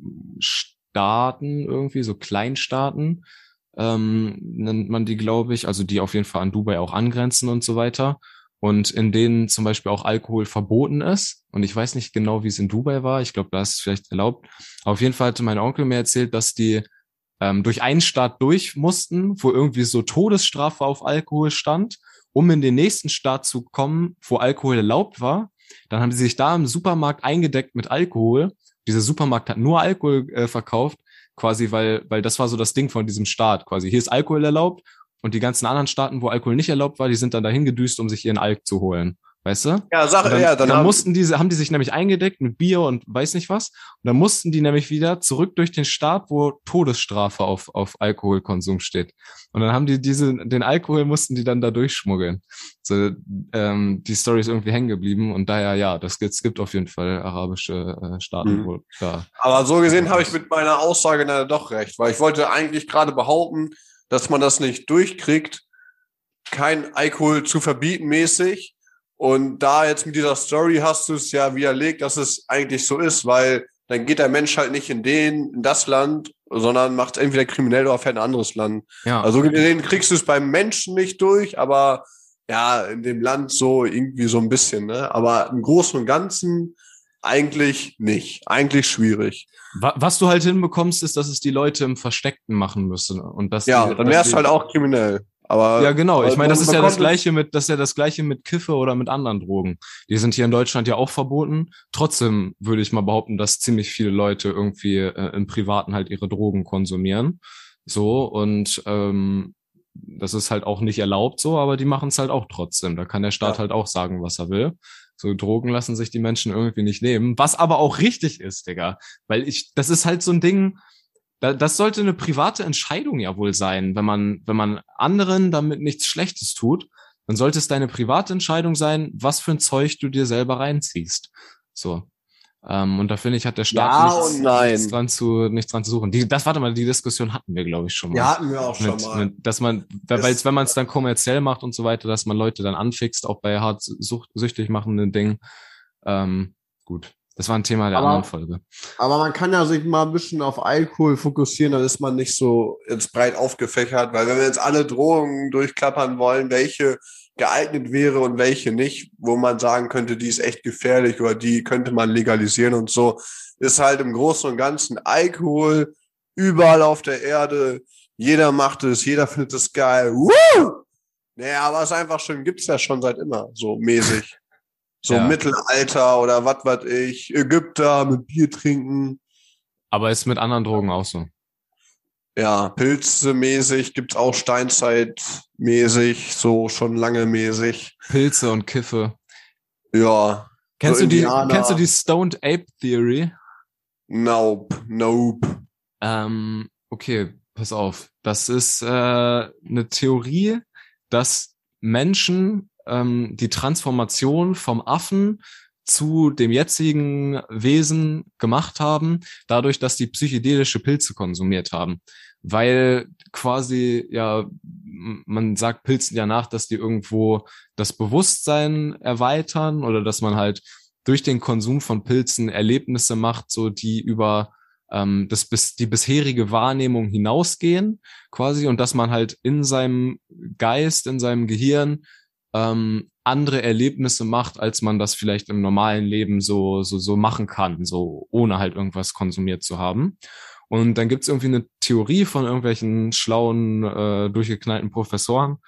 Staaten irgendwie, so Kleinstaaten, ähm, nennt man die, glaube ich, also die auf jeden Fall an Dubai auch angrenzen und so weiter. Und in denen zum Beispiel auch Alkohol verboten ist. Und ich weiß nicht genau, wie es in Dubai war. Ich glaube, da ist es vielleicht erlaubt. Auf jeden Fall hatte mein Onkel mir erzählt, dass die ähm, durch einen Staat durch mussten, wo irgendwie so Todesstrafe auf Alkohol stand, um in den nächsten Staat zu kommen, wo Alkohol erlaubt war. Dann haben sie sich da im Supermarkt eingedeckt mit Alkohol. Dieser Supermarkt hat nur Alkohol äh, verkauft, quasi, weil, weil das war so das Ding von diesem Staat, quasi. Hier ist Alkohol erlaubt und die ganzen anderen Staaten, wo Alkohol nicht erlaubt war, die sind dann dahin gedüst, um sich ihren Alk zu holen. Weißt du? Ja, Sache, dann, ja, dann, dann haben mussten diese, haben die sich nämlich eingedeckt mit Bier und weiß nicht was. Und dann mussten die nämlich wieder zurück durch den Staat, wo Todesstrafe auf, auf Alkoholkonsum steht. Und dann haben die diese, den Alkohol mussten die dann da durchschmuggeln. So, ähm, die Story ist irgendwie hängen geblieben und daher, ja, das gibt, es gibt auf jeden Fall arabische äh, Staaten, mhm. wo da. Aber so gesehen habe ich mit meiner Aussage dann doch recht, weil ich wollte eigentlich gerade behaupten, dass man das nicht durchkriegt, kein Alkohol zu verbieten mäßig, und da jetzt mit dieser Story hast du es ja widerlegt, dass es eigentlich so ist, weil dann geht der Mensch halt nicht in den, in das Land, sondern macht entweder kriminell oder fährt ein anderes Land. Ja. Also gesehen kriegst du es beim Menschen nicht durch, aber ja, in dem Land so irgendwie so ein bisschen, ne? Aber im Großen und Ganzen eigentlich nicht. Eigentlich schwierig. Was du halt hinbekommst, ist, dass es die Leute im Versteckten machen müssen. Und dass ja, die, dann wär's halt auch kriminell. Aber ja, genau. Ich meine, das ist ja das gleiche mit, das ist ja das gleiche mit Kiffe oder mit anderen Drogen. Die sind hier in Deutschland ja auch verboten. Trotzdem würde ich mal behaupten, dass ziemlich viele Leute irgendwie äh, im Privaten halt ihre Drogen konsumieren. So und ähm, das ist halt auch nicht erlaubt so, aber die machen es halt auch trotzdem. Da kann der Staat ja. halt auch sagen, was er will. So Drogen lassen sich die Menschen irgendwie nicht nehmen, was aber auch richtig ist, Digga. Weil ich, das ist halt so ein Ding, das sollte eine private Entscheidung ja wohl sein. Wenn man, wenn man anderen damit nichts Schlechtes tut, dann sollte es deine private Entscheidung sein, was für ein Zeug du dir selber reinziehst. So. Ähm, und da finde ich, hat der Staat ja nichts, nichts, dran zu, nichts dran zu suchen. Die, das, warte mal, die Diskussion hatten wir, glaube ich, schon mal. Ja, hatten wir auch mit, schon mal. Mit, dass man, weil, wenn man es dann kommerziell macht und so weiter, dass man Leute dann anfixt, auch bei hart sucht, süchtig machenden Dingen. Ähm, gut. Das war ein Thema der aber, anderen Folge. Aber man kann ja sich mal ein bisschen auf Alkohol fokussieren, dann ist man nicht so jetzt breit aufgefächert, weil wenn wir jetzt alle Drohungen durchklappern wollen, welche geeignet wäre und welche nicht, wo man sagen könnte, die ist echt gefährlich oder die könnte man legalisieren und so, ist halt im Großen und Ganzen Alkohol überall auf der Erde. Jeder macht es, jeder findet es geil. Woo! Naja, aber es einfach schon, gibt's ja schon seit immer, so mäßig. So ja. Mittelalter oder was weiß ich, Ägypter mit Bier trinken. Aber ist mit anderen Drogen auch so. Ja, Pilze-mäßig gibt's auch Steinzeit-mäßig, so schon lange mäßig. Pilze und Kiffe. Ja. Kennst so du die, kennst du die Stoned Ape Theory? Nope, nope. Ähm, okay, pass auf. Das ist äh, eine Theorie, dass Menschen ähm, die Transformation vom Affen zu dem jetzigen Wesen gemacht haben, dadurch, dass die psychedelische Pilze konsumiert haben. Weil quasi, ja, man sagt Pilzen ja nach, dass die irgendwo das Bewusstsein erweitern oder dass man halt durch den Konsum von Pilzen Erlebnisse macht, so die über ähm, das bis die bisherige Wahrnehmung hinausgehen, quasi, und dass man halt in seinem Geist, in seinem Gehirn ähm, andere Erlebnisse macht, als man das vielleicht im normalen Leben so, so, so machen kann, so ohne halt irgendwas konsumiert zu haben. Und dann gibt's irgendwie eine Theorie von irgendwelchen schlauen, äh, durchgeknallten Professoren,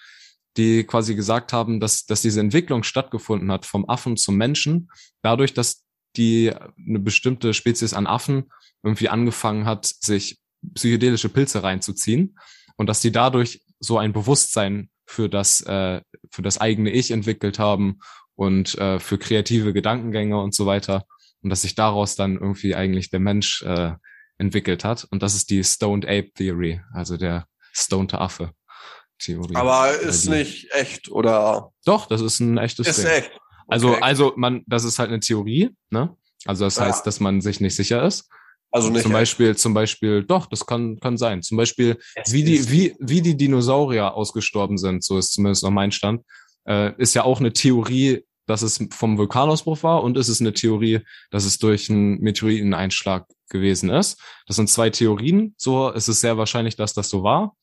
die quasi gesagt haben, dass, dass diese Entwicklung stattgefunden hat vom Affen zum Menschen, dadurch, dass die eine bestimmte Spezies an Affen irgendwie angefangen hat, sich psychedelische Pilze reinzuziehen und dass die dadurch so ein Bewusstsein für das, äh, für das eigene Ich entwickelt haben und äh, für kreative Gedankengänge und so weiter. Und dass sich daraus dann irgendwie eigentlich der Mensch äh, entwickelt hat. Und das ist die Stoned Ape Theory, also der stoned Affe Theorie. Aber ist die, nicht echt, oder? Doch, das ist ein echtes ist Ding. echt. Also, okay. Also, also man, das ist halt eine Theorie, ne? Also das ja. heißt, dass man sich nicht sicher ist. Also nicht zum Beispiel, zum Beispiel, doch, das kann, kann sein. Zum Beispiel, es wie die, wie, wie die Dinosaurier ausgestorben sind, so ist zumindest noch mein Stand, äh, ist ja auch eine Theorie, dass es vom Vulkanausbruch war und ist es eine Theorie, dass es durch einen Meteoriteneinschlag gewesen ist. Das sind zwei Theorien. So ist es sehr wahrscheinlich, dass das so war.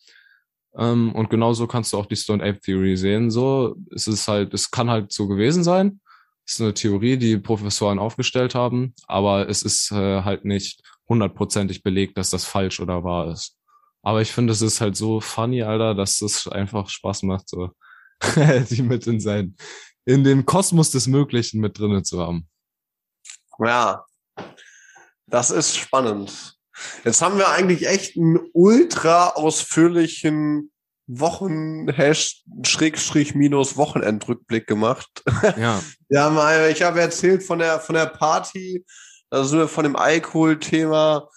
Ähm, und genauso kannst du auch die Stone Ape Theory sehen. So ist es halt, es kann halt so gewesen sein. Es ist eine Theorie, die Professoren aufgestellt haben, aber es ist äh, halt nicht hundertprozentig belegt, dass das falsch oder wahr ist. Aber ich finde, es ist halt so funny, Alter, dass es einfach Spaß macht, so (laughs) die mit in sein, in dem Kosmos des Möglichen mit drinnen zu haben. Ja, das ist spannend. Jetzt haben wir eigentlich echt einen ultra ausführlichen Wochen Schrägstrich minus Wochenendrückblick gemacht. Ja. (laughs) ja, ich habe erzählt von der von der Party, da sind wir von dem Alkohol-Thema,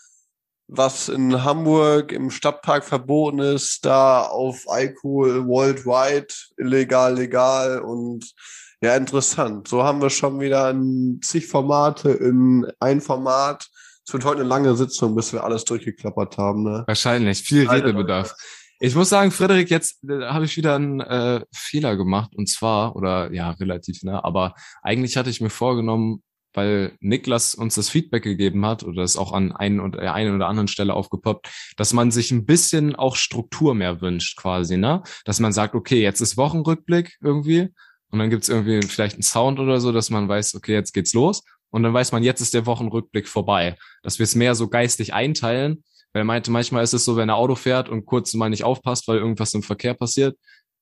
was in Hamburg im Stadtpark verboten ist, da auf Alkohol worldwide illegal, legal und ja, interessant. So haben wir schon wieder zig Formate in ein Format. Es wird heute eine lange Sitzung, bis wir alles durchgeklappert haben. Ne? Wahrscheinlich, viel Redebedarf. Ich muss sagen, Frederik, jetzt äh, habe ich wieder einen äh, Fehler gemacht und zwar, oder ja, relativ, ne, aber eigentlich hatte ich mir vorgenommen, weil Niklas uns das Feedback gegeben hat oder es auch an einen und der einen oder anderen Stelle aufgepoppt, dass man sich ein bisschen auch Struktur mehr wünscht quasi, ne? Dass man sagt, okay, jetzt ist Wochenrückblick irgendwie und dann gibt's irgendwie vielleicht einen Sound oder so, dass man weiß, okay, jetzt geht's los und dann weiß man, jetzt ist der Wochenrückblick vorbei. Dass wir es mehr so geistig einteilen weil er meinte, manchmal ist es so, wenn er Auto fährt und kurz mal nicht aufpasst, weil irgendwas im Verkehr passiert,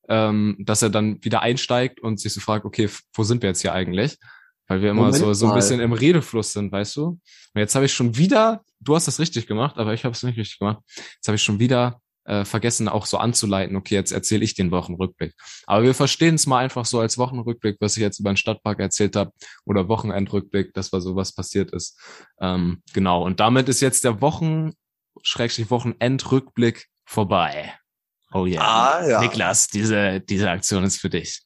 ähm, dass er dann wieder einsteigt und sich so fragt, okay, wo sind wir jetzt hier eigentlich? Weil wir immer Moment so, so ein bisschen im Redefluss sind, weißt du? Und jetzt habe ich schon wieder, du hast das richtig gemacht, aber ich habe es nicht richtig gemacht. Jetzt habe ich schon wieder äh, vergessen, auch so anzuleiten, okay, jetzt erzähle ich den Wochenrückblick. Aber wir verstehen es mal einfach so als Wochenrückblick, was ich jetzt über den Stadtpark erzählt habe, oder Wochenendrückblick, das war so was passiert ist. Ähm, genau. Und damit ist jetzt der Wochen Schrägstrich Wochenendrückblick vorbei. Oh yeah. Ah, ja. Niklas, diese, diese Aktion ist für dich.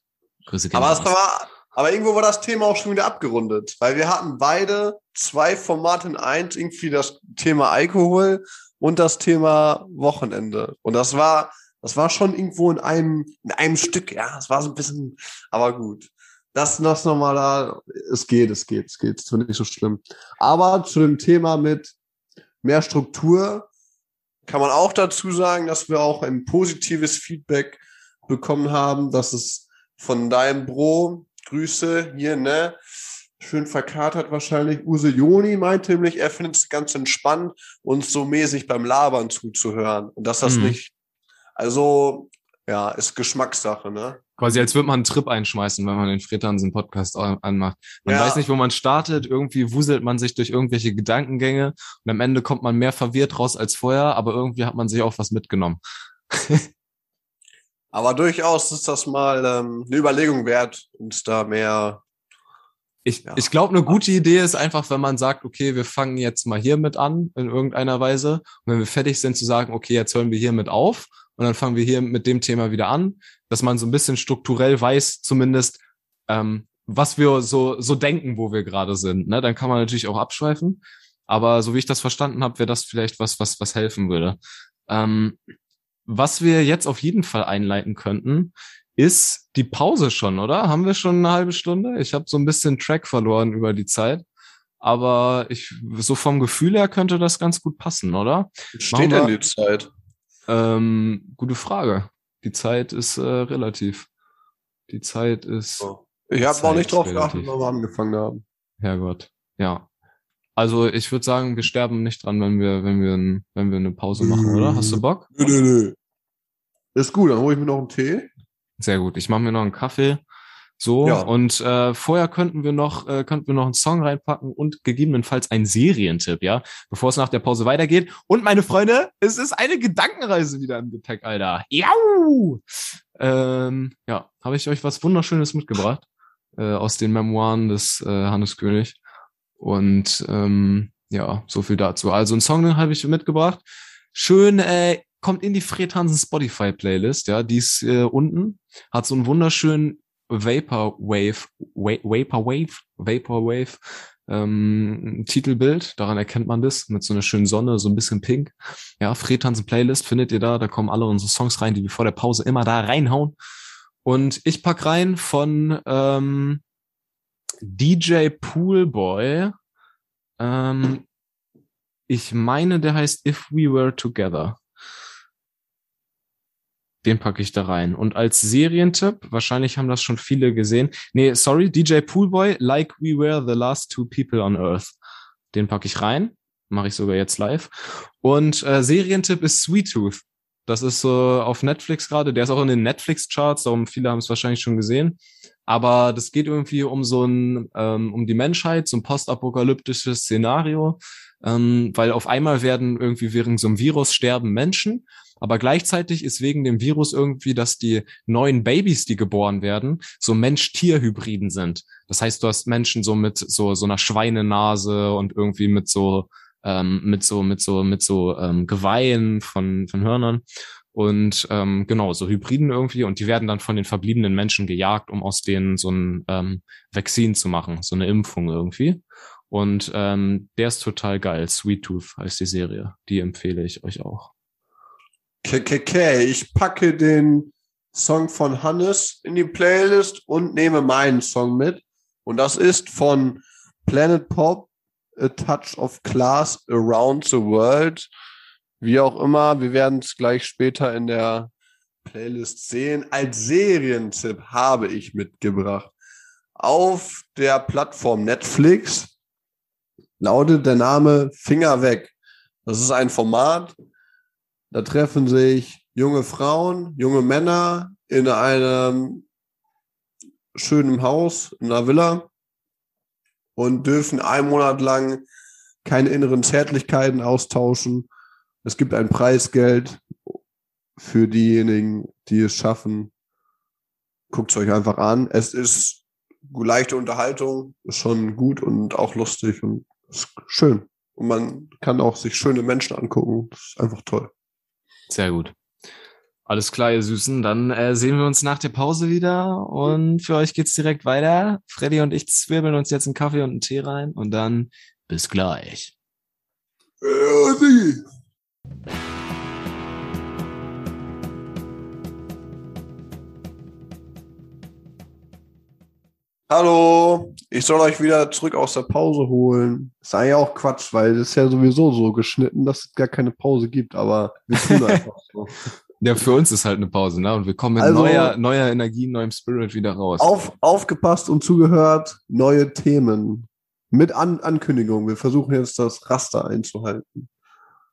Grüße aber, es war, aber irgendwo war das Thema auch schon wieder abgerundet, weil wir hatten beide zwei Formate in eins, irgendwie das Thema Alkohol und das Thema Wochenende. Und das war, das war schon irgendwo in einem, in einem Stück, ja, es war so ein bisschen, aber gut. Das, das nochmal da, es geht, es geht, es geht, es wird nicht so schlimm. Aber zu dem Thema mit mehr Struktur. Kann man auch dazu sagen, dass wir auch ein positives Feedback bekommen haben, dass es von deinem Bro, Grüße hier, ne? Schön verkatert wahrscheinlich. Use Joni meinte nämlich, er findet es ganz entspannt, uns so mäßig beim Labern zuzuhören. Und dass das mhm. nicht, also, ja, ist Geschmackssache, ne? Quasi als würde man einen Trip einschmeißen, wenn man den Fred Hansen Podcast anmacht. Man ja. weiß nicht, wo man startet, irgendwie wuselt man sich durch irgendwelche Gedankengänge und am Ende kommt man mehr verwirrt raus als vorher, aber irgendwie hat man sich auch was mitgenommen. (laughs) aber durchaus ist das mal ähm, eine Überlegung wert, uns da mehr ich, ja. ich glaube, eine gute Idee ist einfach, wenn man sagt, okay, wir fangen jetzt mal hier mit an, in irgendeiner Weise. Und wenn wir fertig sind, zu sagen, okay, jetzt hören wir hier mit auf und dann fangen wir hier mit dem Thema wieder an, dass man so ein bisschen strukturell weiß, zumindest, ähm, was wir so, so denken, wo wir gerade sind. Ne? Dann kann man natürlich auch abschweifen. Aber so wie ich das verstanden habe, wäre das vielleicht was, was, was helfen würde. Ähm, was wir jetzt auf jeden Fall einleiten könnten, ist die Pause schon, oder? Haben wir schon eine halbe Stunde? Ich habe so ein bisschen Track verloren über die Zeit. Aber ich, so vom Gefühl her könnte das ganz gut passen, oder? Steht denn die Zeit? Ähm, gute Frage. Die Zeit ist äh, relativ. Die Zeit ist. Oh. Ich habe noch nicht drauf geachtet, wenn wir angefangen haben. Herrgott. Ja. Also ich würde sagen, wir sterben nicht dran, wenn wir, wenn wir, wenn wir eine Pause machen, oder? Hast du Bock? Nö, nö, nö. Ist gut, dann hole ich mir noch einen Tee. Sehr gut. Ich mache mir noch einen Kaffee. So, ja. und äh, vorher könnten wir noch, äh, könnten wir noch einen Song reinpacken und gegebenenfalls einen Serientipp, ja, bevor es nach der Pause weitergeht. Und meine Freunde, es ist eine Gedankenreise wieder im Gepäck, Alter. Jau! Ähm, ja, habe ich euch was Wunderschönes mitgebracht äh, aus den Memoiren des äh, Hannes König. Und ähm, ja, so viel dazu. Also einen Song habe ich mitgebracht. Schön, äh, kommt in die Fred Hansen Spotify Playlist, ja, die ist äh, unten, hat so einen wunderschönen Vaporwave, Vaporwave, Vaporwave ähm, Titelbild, daran erkennt man das, mit so einer schönen Sonne, so ein bisschen pink. Ja, Fred Hansen Playlist findet ihr da, da kommen alle unsere Songs rein, die wir vor der Pause immer da reinhauen. Und ich pack rein von ähm, DJ Poolboy. Ähm, ich meine, der heißt If We Were Together. Den packe ich da rein. Und als Serientipp, wahrscheinlich haben das schon viele gesehen. Nee, sorry, DJ Poolboy, Like We Were the Last Two People on Earth. Den packe ich rein. Mache ich sogar jetzt live. Und äh, Serientipp ist Sweet Tooth. Das ist so auf Netflix gerade. Der ist auch in den Netflix-Charts, darum viele haben es wahrscheinlich schon gesehen. Aber das geht irgendwie um so ein, ähm, um die Menschheit, so ein postapokalyptisches Szenario. Ähm, weil auf einmal werden irgendwie während so einem Virus sterben Menschen aber gleichzeitig ist wegen dem Virus irgendwie, dass die neuen Babys, die geboren werden, so Mensch-Tier-Hybriden sind. Das heißt, du hast Menschen so mit so, so einer Schweinenase und irgendwie mit so, ähm, mit so, mit so, mit so ähm, Geweihen von, von Hörnern. Und ähm, genau, so Hybriden irgendwie. Und die werden dann von den verbliebenen Menschen gejagt, um aus denen so ein ähm, Vaccin zu machen, so eine Impfung irgendwie. Und ähm, der ist total geil. Sweet Tooth heißt die Serie. Die empfehle ich euch auch. KKK. Ich packe den Song von Hannes in die Playlist und nehme meinen Song mit. Und das ist von Planet Pop, A Touch of Class Around the World. Wie auch immer, wir werden es gleich später in der Playlist sehen. Als Serientipp habe ich mitgebracht. Auf der Plattform Netflix lautet der Name Finger weg. Das ist ein Format, da treffen sich junge Frauen, junge Männer in einem schönen Haus, in einer Villa und dürfen einen Monat lang keine inneren Zärtlichkeiten austauschen. Es gibt ein Preisgeld für diejenigen, die es schaffen. Guckt es euch einfach an. Es ist leichte Unterhaltung, ist schon gut und auch lustig und ist schön. Und man kann auch sich schöne Menschen angucken. Das ist einfach toll. Sehr gut. Alles klar, ihr Süßen. Dann äh, sehen wir uns nach der Pause wieder und für euch geht's direkt weiter. Freddy und ich zwirbeln uns jetzt einen Kaffee und einen Tee rein und dann bis gleich. Hallo, ich soll euch wieder zurück aus der Pause holen. Ist eigentlich auch Quatsch, weil es ist ja sowieso so geschnitten, dass es gar keine Pause gibt, aber wir tun (laughs) einfach so. Ja, für uns ist halt eine Pause, ne? Und wir kommen mit also, neuer, neuer Energie, neuem Spirit wieder raus. Auf, aufgepasst und zugehört, neue Themen. Mit An Ankündigung. Wir versuchen jetzt das Raster einzuhalten.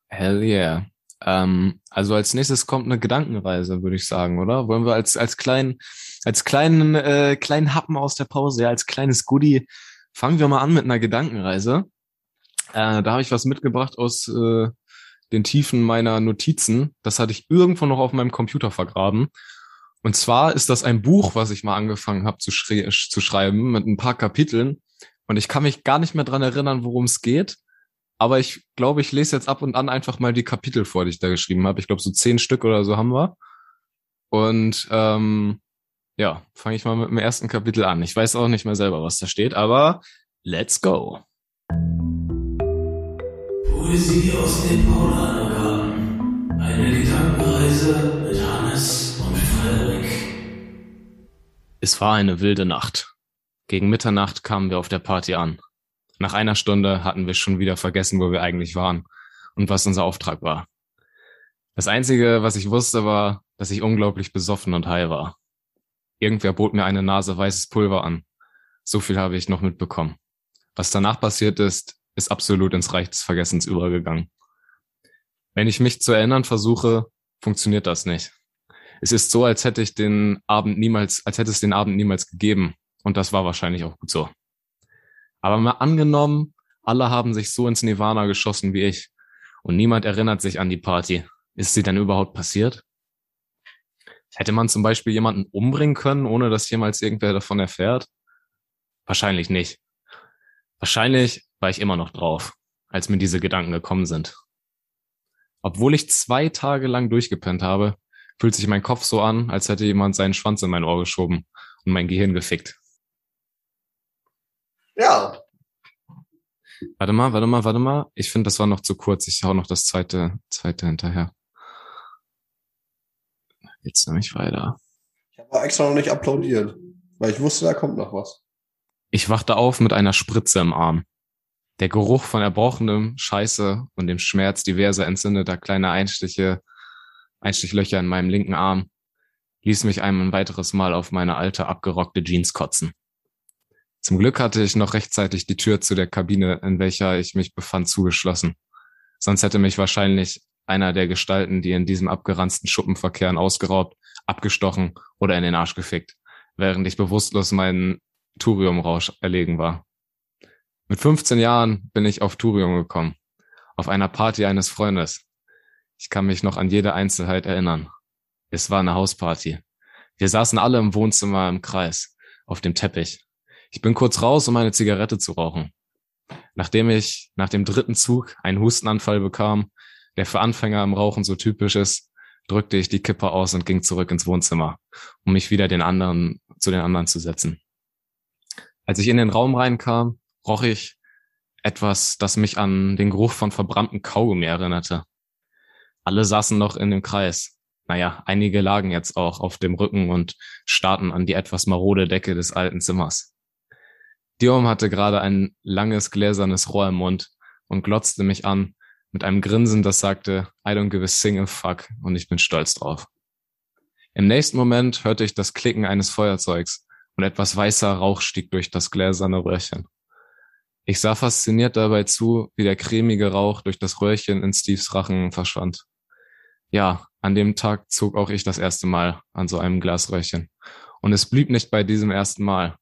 Hell yeah. Ähm, also als nächstes kommt eine Gedankenreise, würde ich sagen, oder? Wollen wir als, als kleinen, als kleinen, äh, kleinen Happen aus der Pause, ja, als kleines Goodie, fangen wir mal an mit einer Gedankenreise. Äh, da habe ich was mitgebracht aus äh, den Tiefen meiner Notizen. Das hatte ich irgendwo noch auf meinem Computer vergraben. Und zwar ist das ein Buch, was ich mal angefangen habe zu, schre zu schreiben mit ein paar Kapiteln. Und ich kann mich gar nicht mehr dran erinnern, worum es geht. Aber ich glaube, ich lese jetzt ab und an einfach mal die Kapitel vor, die ich da geschrieben habe. Ich glaube, so zehn Stück oder so haben wir. Und ähm, ja, fange ich mal mit dem ersten Kapitel an. Ich weiß auch nicht mehr selber, was da steht, aber let's go. Poesie aus den Paulanergarten. Eine Gedankenreise mit Hannes und Frederik. Es war eine wilde Nacht. Gegen Mitternacht kamen wir auf der Party an. Nach einer Stunde hatten wir schon wieder vergessen, wo wir eigentlich waren und was unser Auftrag war. Das Einzige, was ich wusste, war, dass ich unglaublich besoffen und high war. Irgendwer bot mir eine Nase weißes Pulver an. So viel habe ich noch mitbekommen. Was danach passiert ist, ist absolut ins Reich des Vergessens übergegangen. Wenn ich mich zu erinnern versuche, funktioniert das nicht. Es ist so, als hätte ich den Abend niemals, als hätte es den Abend niemals gegeben. Und das war wahrscheinlich auch gut so. Aber mal angenommen, alle haben sich so ins Nirvana geschossen wie ich. Und niemand erinnert sich an die Party. Ist sie denn überhaupt passiert? Hätte man zum Beispiel jemanden umbringen können, ohne dass jemals irgendwer davon erfährt? Wahrscheinlich nicht. Wahrscheinlich war ich immer noch drauf, als mir diese Gedanken gekommen sind. Obwohl ich zwei Tage lang durchgepennt habe, fühlt sich mein Kopf so an, als hätte jemand seinen Schwanz in mein Ohr geschoben und mein Gehirn gefickt. Ja. Warte mal, warte mal, warte mal. Ich finde, das war noch zu kurz. Ich hau noch das zweite, zweite hinterher. Jetzt nämlich weiter. Ich habe extra noch nicht applaudiert, weil ich wusste, da kommt noch was. Ich wachte auf mit einer Spritze im Arm. Der Geruch von erbrochenem Scheiße und dem Schmerz diverser entzündeter kleiner Einstiche, Einstichlöcher in meinem linken Arm, ließ mich ein weiteres Mal auf meine alte, abgerockte Jeans kotzen. Zum Glück hatte ich noch rechtzeitig die Tür zu der Kabine, in welcher ich mich befand, zugeschlossen. Sonst hätte mich wahrscheinlich einer der Gestalten, die in diesem abgeranzten Schuppen verkehren, ausgeraubt, abgestochen oder in den Arsch gefickt, während ich bewusstlos meinen Thuriumrausch erlegen war. Mit 15 Jahren bin ich auf Thurium gekommen, auf einer Party eines Freundes. Ich kann mich noch an jede Einzelheit erinnern. Es war eine Hausparty. Wir saßen alle im Wohnzimmer im Kreis, auf dem Teppich. Ich bin kurz raus, um eine Zigarette zu rauchen. Nachdem ich nach dem dritten Zug einen Hustenanfall bekam, der für Anfänger im Rauchen so typisch ist, drückte ich die Kippe aus und ging zurück ins Wohnzimmer, um mich wieder den anderen, zu den anderen zu setzen. Als ich in den Raum reinkam, roch ich etwas, das mich an den Geruch von verbranntem Kaugummi erinnerte. Alle saßen noch in dem Kreis. Naja, einige lagen jetzt auch auf dem Rücken und starrten an die etwas marode Decke des alten Zimmers. Diom hatte gerade ein langes gläsernes Rohr im Mund und glotzte mich an mit einem Grinsen, das sagte, I don't give a single fuck und ich bin stolz drauf. Im nächsten Moment hörte ich das Klicken eines Feuerzeugs und etwas weißer Rauch stieg durch das gläserne Röhrchen. Ich sah fasziniert dabei zu, wie der cremige Rauch durch das Röhrchen in Steves Rachen verschwand. Ja, an dem Tag zog auch ich das erste Mal an so einem Glasröhrchen. Und es blieb nicht bei diesem ersten Mal.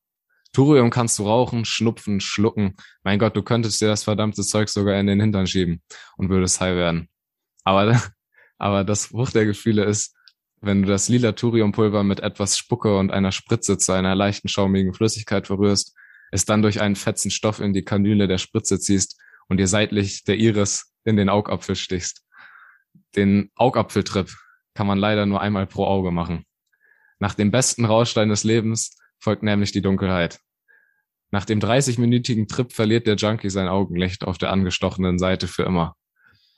Thurium kannst du rauchen, schnupfen, schlucken. Mein Gott, du könntest dir das verdammte Zeug sogar in den Hintern schieben und würdest high werden. Aber, (laughs) aber das Bruch der Gefühle ist, wenn du das lila Thuriumpulver mit etwas Spucke und einer Spritze zu einer leichten schaumigen Flüssigkeit verrührst, es dann durch einen fetzen Stoff in die Kanüle der Spritze ziehst und dir seitlich der Iris in den Augapfel stichst. Den Augapfeltrip kann man leider nur einmal pro Auge machen. Nach dem besten Rausch deines Lebens folgt nämlich die Dunkelheit. Nach dem 30-minütigen Trip verliert der Junkie sein Augenlicht auf der angestochenen Seite für immer.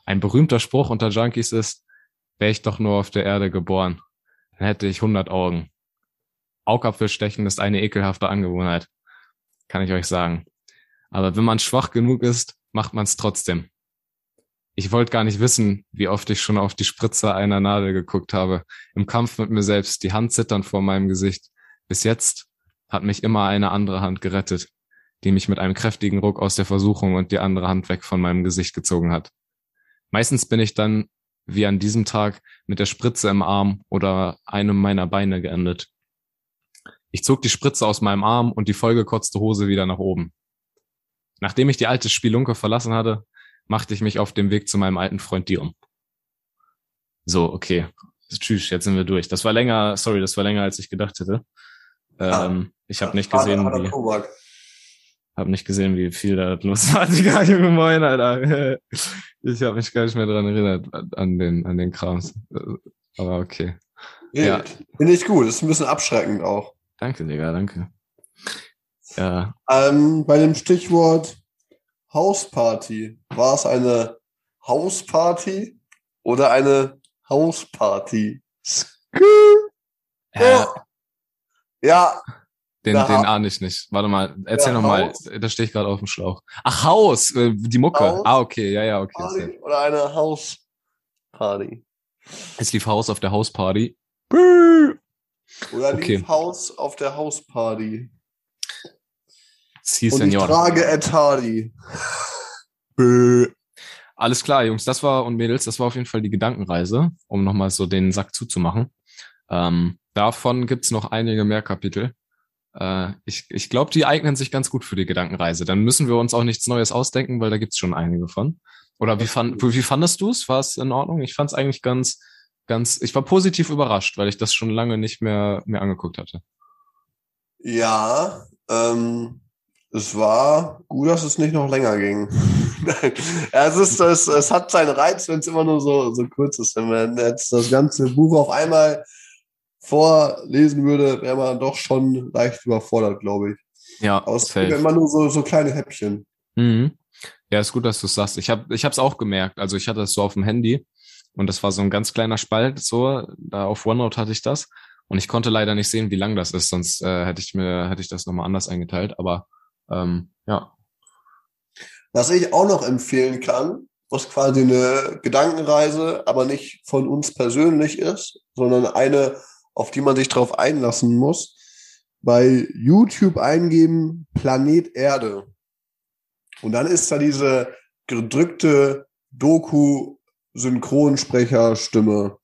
Ein berühmter Spruch unter Junkies ist, wäre ich doch nur auf der Erde geboren, dann hätte ich 100 Augen. Augapfelstechen ist eine ekelhafte Angewohnheit, kann ich euch sagen. Aber wenn man schwach genug ist, macht man es trotzdem. Ich wollte gar nicht wissen, wie oft ich schon auf die Spritze einer Nadel geguckt habe, im Kampf mit mir selbst, die Hand zitternd vor meinem Gesicht. Bis jetzt hat mich immer eine andere Hand gerettet, die mich mit einem kräftigen Ruck aus der Versuchung und die andere Hand weg von meinem Gesicht gezogen hat. Meistens bin ich dann, wie an diesem Tag, mit der Spritze im Arm oder einem meiner Beine geendet. Ich zog die Spritze aus meinem Arm und die vollgekotzte Hose wieder nach oben. Nachdem ich die alte Spielunke verlassen hatte, machte ich mich auf dem Weg zu meinem alten Freund Dion. So, okay. Tschüss, jetzt sind wir durch. Das war länger, sorry, das war länger, als ich gedacht hätte. Ähm, ich habe nicht gesehen, wie, hab nicht gesehen, wie viel da los war. (laughs) Digga, Junge Moin, Alter. Ich habe mich gar nicht mehr dran erinnert, an den, an den Krams. Aber okay. Ja. Wild. Finde ich gut. Ist ein bisschen abschreckend auch. Danke, Digga, danke. Ja, Ähm, bei dem Stichwort Hausparty. War es eine Hausparty oder eine Hausparty? äh, Ja, den, Na, den Ha- ahne ich nicht. Warte mal, erzähl Ja, noch mal. Haus. Da stehe ich gerade auf dem Schlauch. Ach, Haus, äh, die Mucke. Haus. Ah, okay, ja, ja, okay. Party oder eine Hausparty? Es lief Haus auf der Hausparty. Oder Okay. lief Haus auf der Hausparty? Sie, Und ich Senor. trage Ed Hardy. (laughs) Alles klar, Jungs, das war und Mädels, das war auf jeden Fall die Gedankenreise, um nochmal so den Sack zuzumachen. Ähm, davon gibt's noch einige mehr Kapitel. Äh, ich ich glaube, die eignen sich ganz gut für die Gedankenreise. Dann müssen wir uns auch nichts Neues ausdenken, weil da gibt's schon einige von. Oder wie, fand, wie fandest du es? War es in Ordnung? Ich fand es eigentlich ganz, ganz, ich war positiv überrascht, weil ich das schon lange nicht mehr, mehr angeguckt hatte. Ja, ähm, es war gut, dass es nicht noch länger ging. (laughs) es, ist, es, es hat seinen Reiz, wenn es immer nur so, so kurz ist. Wenn man jetzt das ganze Buch auf einmal vorlesen würde, wäre man doch schon leicht überfordert, glaube ich. Ja, Aber es immer nur so, so kleine Häppchen. Mhm. Ja, ist gut, dass du es sagst. Ich habe ich hab's auch gemerkt. Also ich hatte es so auf dem Handy und das war so ein ganz kleiner Spalt, so, da auf OneNote hatte ich das. Und ich konnte leider nicht sehen, wie lang das ist, sonst äh, hätte ich mir, hätte ich das nochmal anders eingeteilt. Aber ähm, ja. Was ich auch noch empfehlen kann, was quasi eine Gedankenreise, aber nicht von uns persönlich ist, sondern eine, auf die man sich drauf einlassen muss. Bei YouTube eingeben Planet Erde. Und dann ist da diese gedrückte Doku-Synchronsprecherstimme.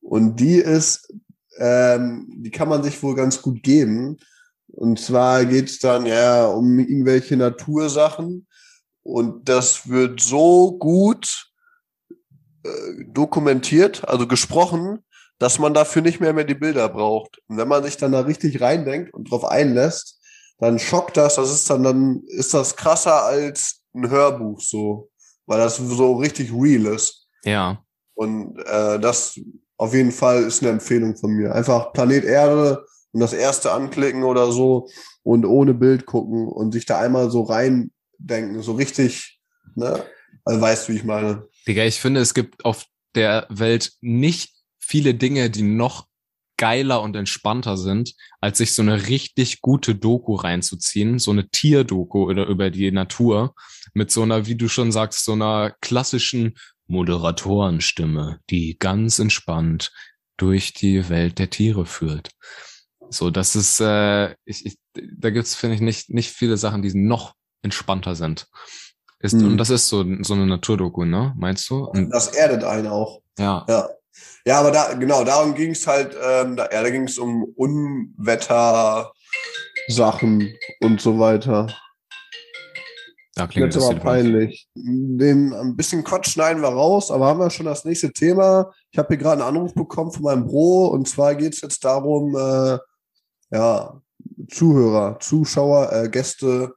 Und die ist, ähm, die kann man sich wohl ganz gut geben. Und zwar geht's dann ja um irgendwelche Natursachen. Und das wird so gut äh, dokumentiert, also gesprochen, dass man dafür nicht mehr mehr die Bilder braucht. Und wenn man sich dann da richtig reindenkt und drauf einlässt, dann schockt das, das ist dann, dann ist das krasser als ein Hörbuch so, weil das so richtig real ist. Ja. Und äh, das auf jeden Fall ist eine Empfehlung von mir. Einfach Planet Erde und das erste anklicken oder so und ohne Bild gucken und sich da einmal so reindenken, so richtig, ne? Also weißt du, wie ich meine. Digga, ich finde, es gibt auf der Welt nicht viele Dinge, die noch geiler und entspannter sind, als sich so eine richtig gute Doku reinzuziehen, so eine Tierdoku oder über die Natur mit so einer, wie du schon sagst, so einer klassischen Moderatorenstimme, die ganz entspannt durch die Welt der Tiere führt. So, das ist, äh, ich, ich, da gibt's finde ich nicht nicht viele Sachen, die noch entspannter sind. Ist, Hm. Und das ist so so eine Naturdoku, ne? Meinst du? Und, Das erdet einen auch. ja. Ja. Ja, aber da, genau, darum ging es halt, ähm, da, ja, da ging es um Unwetter, Sachen und so weiter. Da klingt das aber peinlich. Den ein bisschen Quatsch schneiden wir raus, aber haben wir schon das nächste Thema. Ich habe hier gerade einen Anruf bekommen von meinem Bro und zwar geht es jetzt darum, äh, ja, Zuhörer, Zuschauer, äh, Gäste,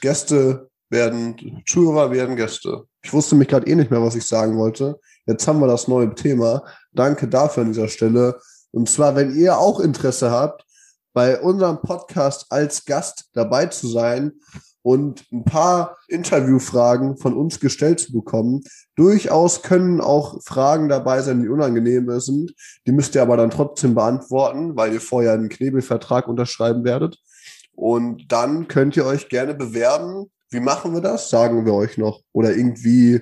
Gäste werden, Zuhörer werden Gäste. Ich wusste mich gerade eh nicht mehr, was ich sagen wollte. Jetzt haben wir das neue Thema. Danke dafür an dieser Stelle. Und zwar, wenn ihr auch Interesse habt, bei unserem Podcast als Gast dabei zu sein und ein paar Interviewfragen von uns gestellt zu bekommen. Durchaus können auch Fragen dabei sein, die unangenehm sind. Die müsst ihr aber dann trotzdem beantworten, weil ihr vorher einen Knebelvertrag unterschreiben werdet. Und dann könnt ihr euch gerne bewerben. Wie machen wir das? Sagen wir euch noch. Oder irgendwie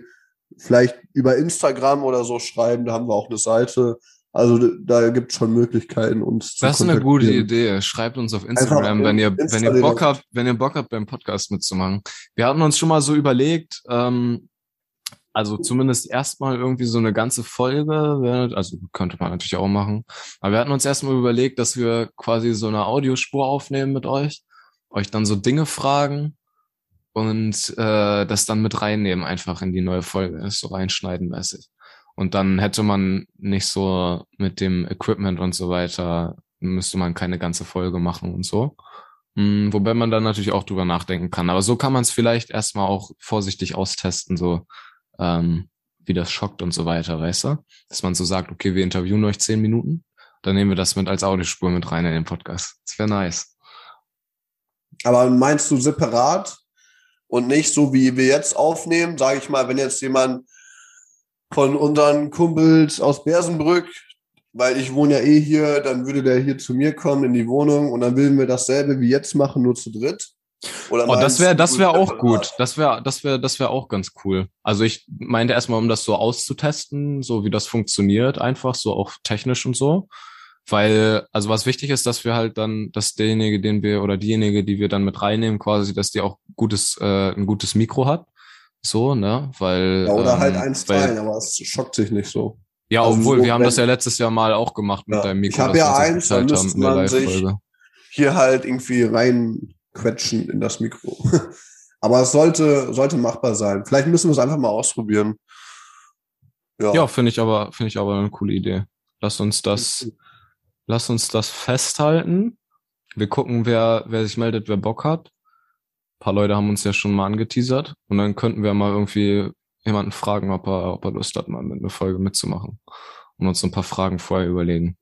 vielleicht über Instagram oder so schreiben. Da haben wir auch eine Seite. Also da gibt es schon Möglichkeiten, uns Das ist eine gute Idee. Schreibt uns auf Instagram, wenn ihr, wenn ihr Bock habt, wenn ihr Bock habt, beim Podcast mitzumachen. Wir hatten uns schon mal so überlegt, ähm, also zumindest erstmal irgendwie so eine ganze Folge, also könnte man natürlich auch machen. Aber wir hatten uns erstmal überlegt, dass wir quasi so eine Audiospur aufnehmen mit euch, euch dann so Dinge fragen und äh, das dann mit reinnehmen, einfach in die neue Folge, so reinschneiden mäßig. Und dann hätte man nicht so mit dem Equipment und so weiter, müsste man keine ganze Folge machen und so. Hm, wobei man dann natürlich auch drüber nachdenken kann. Aber so kann man es vielleicht erstmal auch vorsichtig austesten, so ähm, wie das schockt und so weiter, weißt du? Dass man so sagt, okay, wir interviewen euch zehn Minuten, dann nehmen wir das mit als Audiospur mit rein in den Podcast. Das wäre nice. Aber meinst du separat und nicht so, wie wir jetzt aufnehmen? Sage ich mal, wenn jetzt jemand von unseren Kumpels aus Bersenbrück, weil ich wohne ja eh hier, dann würde der hier zu mir kommen in die Wohnung und dann würden wir dasselbe wie jetzt machen, nur zu dritt. Oder Oh, das wäre, das wäre auch gut. Das wäre, das wäre, das wäre auch ganz cool. Also ich meinte erstmal, um das so auszutesten, so wie das funktioniert, einfach so auch technisch und so. Weil, also was wichtig ist, dass wir halt dann, dass derjenige, den wir oder diejenige, die wir dann mit reinnehmen, quasi, dass die auch gutes, äh, ein gutes Mikro hat. So, ne? Weil. Ja, oder halt ähm, eins weil- teilen, aber es schockt sich nicht so. Ja, Also obwohl, so, wir haben das ja letztes Jahr mal auch gemacht mit Ja, deinem Mikro. ich hab dass ja eins, dann müsste man sich-. Hier halt irgendwie reinquetschen in das Mikro. (laughs) aber es sollte, sollte machbar sein. Vielleicht müssen wir es einfach mal ausprobieren. Ja. Ja, finde ich aber, finde ich aber eine coole Idee. Lass uns das, lass uns das festhalten. Wir gucken, wer, wer sich meldet, wer Bock hat. Ein paar Leute haben uns ja schon mal angeteasert und dann könnten wir mal irgendwie jemanden fragen, ob er, ob er Lust hat, mal mit einer Folge mitzumachen und uns ein paar Fragen vorher überlegen.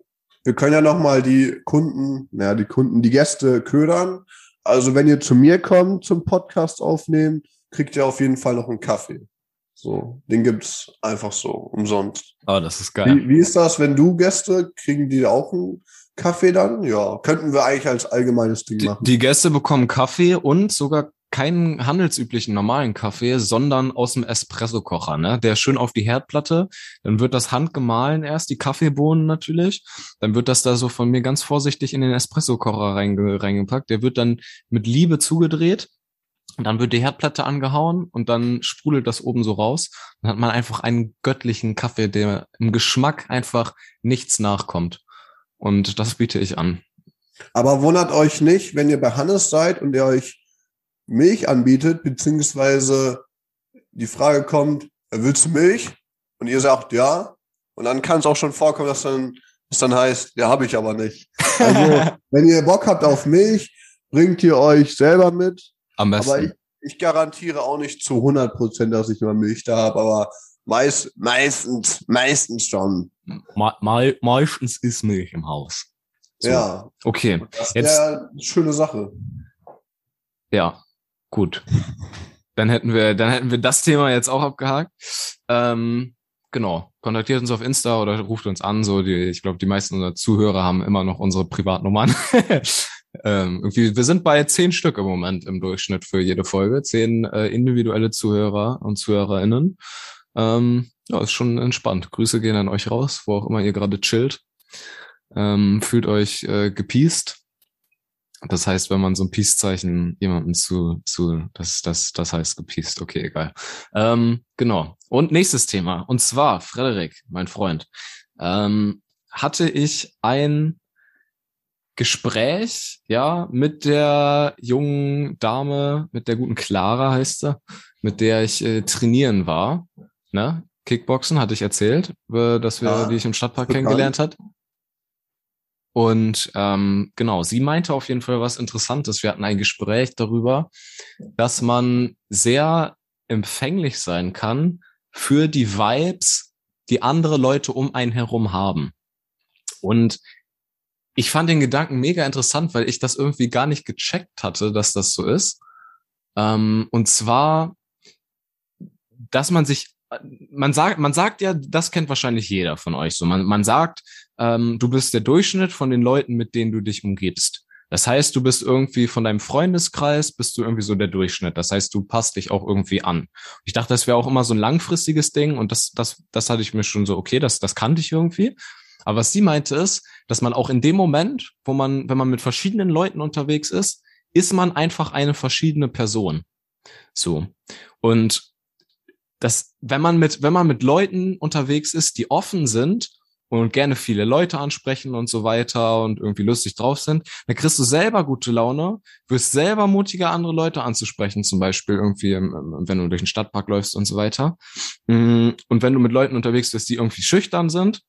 Wir können ja nochmal die Kunden, naja, die Kunden, die Gäste ködern. Also wenn ihr zu mir kommt zum Podcast aufnehmen, kriegt ihr auf jeden Fall noch einen Kaffee. So, den gibt's einfach so, umsonst. Oh, das ist Wie, wie ist das, wenn du Gäste, kriegen die auch einen Kaffee dann? Ja, könnten wir eigentlich als allgemeines Ding Die, machen. die Gäste bekommen Kaffee und sogar keinen handelsüblichen normalen Kaffee, sondern aus dem Espressokocher, ne? Der schön auf die Herdplatte, dann wird das handgemahlen erst, die Kaffeebohnen natürlich, dann wird das da so von mir ganz vorsichtig in den Espressokocher reinge reingepackt, der wird dann mit Liebe zugedreht und dann wird die Herdplatte angehauen und dann sprudelt das oben so raus. Dann hat man einfach einen göttlichen Kaffee, der im Geschmack einfach nichts nachkommt. Und das biete ich an. Aber wundert euch nicht, wenn ihr bei Hannes seid und er euch Milch anbietet, beziehungsweise die Frage kommt, "Äh, willst du Milch? Und ihr sagt ja. Und dann kann es auch schon vorkommen, dass dann, das dann heißt, ja, habe ich aber nicht. (laughs) Also, wenn ihr Bock habt auf Milch, bringt ihr euch selber mit. Am besten. Aber ich, ich garantiere auch nicht zu 100 Prozent, dass ich immer Milch da habe, aber meist, meistens, meistens schon. Me me meistens ist Milch im Haus. So. Ja, Okay, das Jetzt- wäre eine schöne Sache. ja, gut. Dann hätten wir, dann hätten wir das Thema jetzt auch abgehakt. Ähm, genau. Kontaktiert uns auf Insta oder ruft uns an. So, die, ich glaube, die meisten unserer Zuhörer haben immer noch unsere Privatnummern. (laughs) ähm, irgendwie, wir sind bei zehn Stück im Moment im Durchschnitt für jede Folge. Zehn äh, individuelle Zuhörer und ZuhörerInnen. Ähm, ja, ist schon entspannt. Grüße gehen an euch raus, wo auch immer ihr gerade chillt. Ähm, fühlt euch äh, gepiest. Das heißt, wenn man so ein Peace-Zeichen jemandem zu, zu, das, das, das heißt gepiest. Okay, egal. Ähm, genau. Und nächstes Thema. Und zwar, Frederik, mein Freund, ähm, hatte ich ein Gespräch, ja, mit der jungen Dame, mit der guten Clara heißt sie, mit der ich äh, trainieren war, ne? Kickboxen hatte ich erzählt, äh, dass wir, Ja, die ich im Stadtpark kennengelernt hat. Und ähm, genau, sie meinte auf jeden Fall was Interessantes. Wir hatten ein Gespräch darüber, dass man sehr empfänglich sein kann für die Vibes, die andere Leute um einen herum haben. Und ich fand den Gedanken mega interessant, weil ich das irgendwie gar nicht gecheckt hatte, dass das so ist. Ähm, und zwar, dass man sich, man sagt, man sagt ja, das kennt wahrscheinlich jeder von euch so. Man, man sagt, ähm, du bist der Durchschnitt von den Leuten, mit denen du dich umgibst. Das heißt, du bist irgendwie von deinem Freundeskreis, bist du irgendwie so der Durchschnitt. Das heißt, du passt dich auch irgendwie an. Ich dachte, das wäre auch immer so ein langfristiges Ding und das, das, das hatte ich mir schon so, okay, das, das kannte ich irgendwie. Aber was sie meinte ist, dass man auch in dem Moment, wo man, wenn man mit verschiedenen Leuten unterwegs ist, ist man einfach eine verschiedene Person. So. Und das, wenn man mit, wenn man mit Leuten unterwegs ist, die offen sind und gerne viele Leute ansprechen und so weiter und irgendwie lustig drauf sind, dann kriegst du selber gute Laune, wirst selber mutiger, andere Leute anzusprechen, zum Beispiel irgendwie, wenn du durch den Stadtpark läufst und so weiter. Mm, Und wenn du mit Leuten unterwegs bist, die irgendwie schüchtern sind,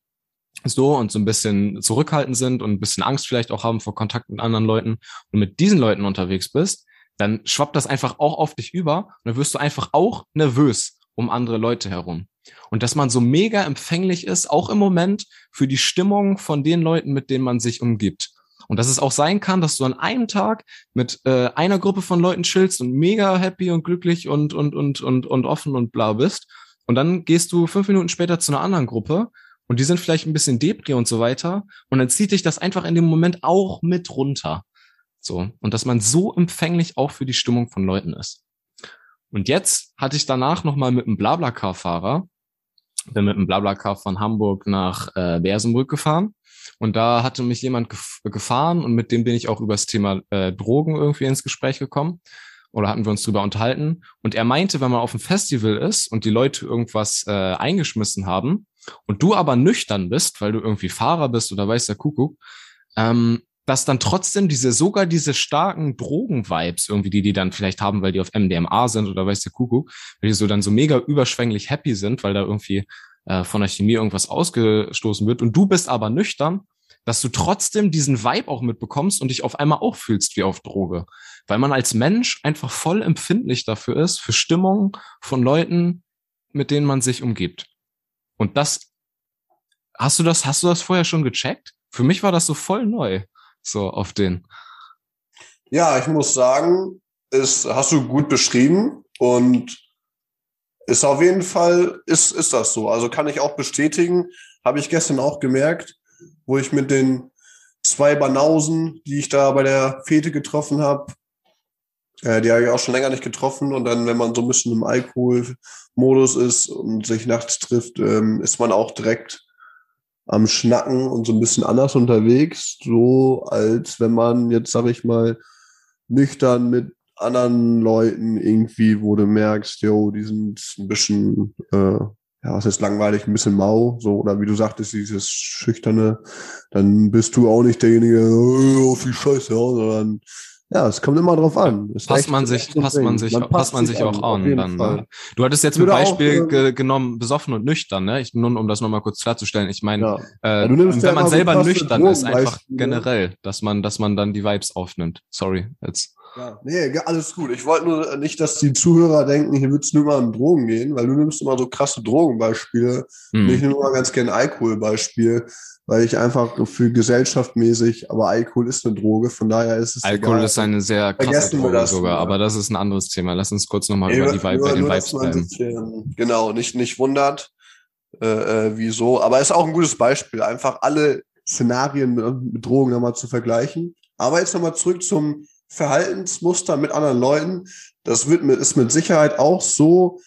so und so ein bisschen zurückhaltend sind und ein bisschen Angst vielleicht auch haben vor Kontakt mit anderen Leuten und mit diesen Leuten unterwegs bist, dann schwappt das einfach auch auf dich über und dann wirst du einfach auch nervös um andere Leute herum. Und dass man so mega empfänglich ist, auch im Moment, für die Stimmung von den Leuten, mit denen man sich umgibt. Und dass es auch sein kann, dass du an einem Tag mit äh, einer Gruppe von Leuten chillst und mega happy und glücklich und, und, und, und, und offen und bla bist. Und dann gehst du fünf Minuten später zu einer anderen Gruppe und die sind vielleicht ein bisschen depri und so weiter. Und dann zieht dich das einfach in dem Moment auch mit runter. So. Und dass man so empfänglich auch für die Stimmung von Leuten ist. Und jetzt hatte ich danach nochmal mit einem Blablacar-Fahrer, bin mit einem Blablacar von Hamburg nach äh, Bersenbrück gefahren. Und da hatte mich jemand gef gefahren und mit dem bin ich auch über das Thema äh, Drogen irgendwie ins Gespräch gekommen. Oder hatten wir uns drüber unterhalten. Und er meinte, wenn man auf einem Festival ist und die Leute irgendwas äh, eingeschmissen haben und du aber nüchtern bist, weil du irgendwie Fahrer bist oder weiß der Kuckuck, ähm, dass dann trotzdem diese, sogar diese starken Drogen-Vibes irgendwie, die die dann vielleicht haben, weil die auf MDMA sind oder weiß der Kuckuck, weil die so dann so mega überschwänglich happy sind, weil da irgendwie äh, von der Chemie irgendwas ausgestoßen wird und du bist aber nüchtern, dass du trotzdem diesen Vibe auch mitbekommst und dich auf einmal auch fühlst wie auf Droge. Weil man als Mensch einfach voll empfindlich dafür ist, für Stimmung von Leuten, mit denen man sich umgibt. Und das, hast du das, hast du das vorher schon gecheckt? Für mich war das so voll neu, so auf den. Ja, ich muss sagen, ist, hast du gut beschrieben und ist auf jeden Fall, ist, ist das so. Also kann ich auch bestätigen, habe ich gestern auch gemerkt, wo ich mit den zwei Banausen, die ich da bei der Fete getroffen habe, äh, die habe ich auch schon länger nicht getroffen. Und dann, wenn man so ein bisschen im Alkoholmodus ist und sich nachts trifft, ähm, ist man auch direkt am Schnacken und so ein bisschen anders unterwegs, so als wenn man jetzt, sag ich mal, nüchtern mit anderen Leuten irgendwie, wo du merkst, yo, die sind ein bisschen, äh, ja, was ist langweilig, ein bisschen mau, so, oder wie du sagtest, dieses Schüchterne, dann bist du auch nicht derjenige, oh, viel Scheiße, ja, sondern ja, es kommt immer drauf an. Ist passt man sich, passt man sich, man passt man sich auch an. an dann, ne? Du hattest jetzt ein Beispiel auch, ge genommen, besoffen und nüchtern, ne? Ich, nun, um das nochmal kurz klarzustellen. Ich meine, ja. äh, wenn ja man selber nüchtern ist, einfach generell, dass man, dass man dann die Vibes aufnimmt. Sorry, jetzt. Ja, nee, alles gut. Ich wollte nur nicht, dass die Zuhörer denken, hier wird es nur mal um Drogen gehen, weil du nimmst immer so krasse Drogenbeispiele. Hm. Ich nehme immer ganz gerne Alkoholbeispiel, weil ich einfach für gesellschaftmäßig, aber Alkohol ist eine Droge, von daher ist es. Alkohol egal. ist eine sehr krasse Droge sogar, aber das ist ein anderes Thema. Lass uns kurz nochmal über die Vibe, bei den Vibes bleiben. Bisschen, genau, nicht, nicht wundert, äh, äh, wieso, aber ist auch ein gutes Beispiel, einfach alle Szenarien mit, mit Drogen nochmal zu vergleichen. Aber jetzt nochmal zurück zum Verhaltensmuster mit anderen Leuten. Das wird mit, ist mit Sicherheit auch so,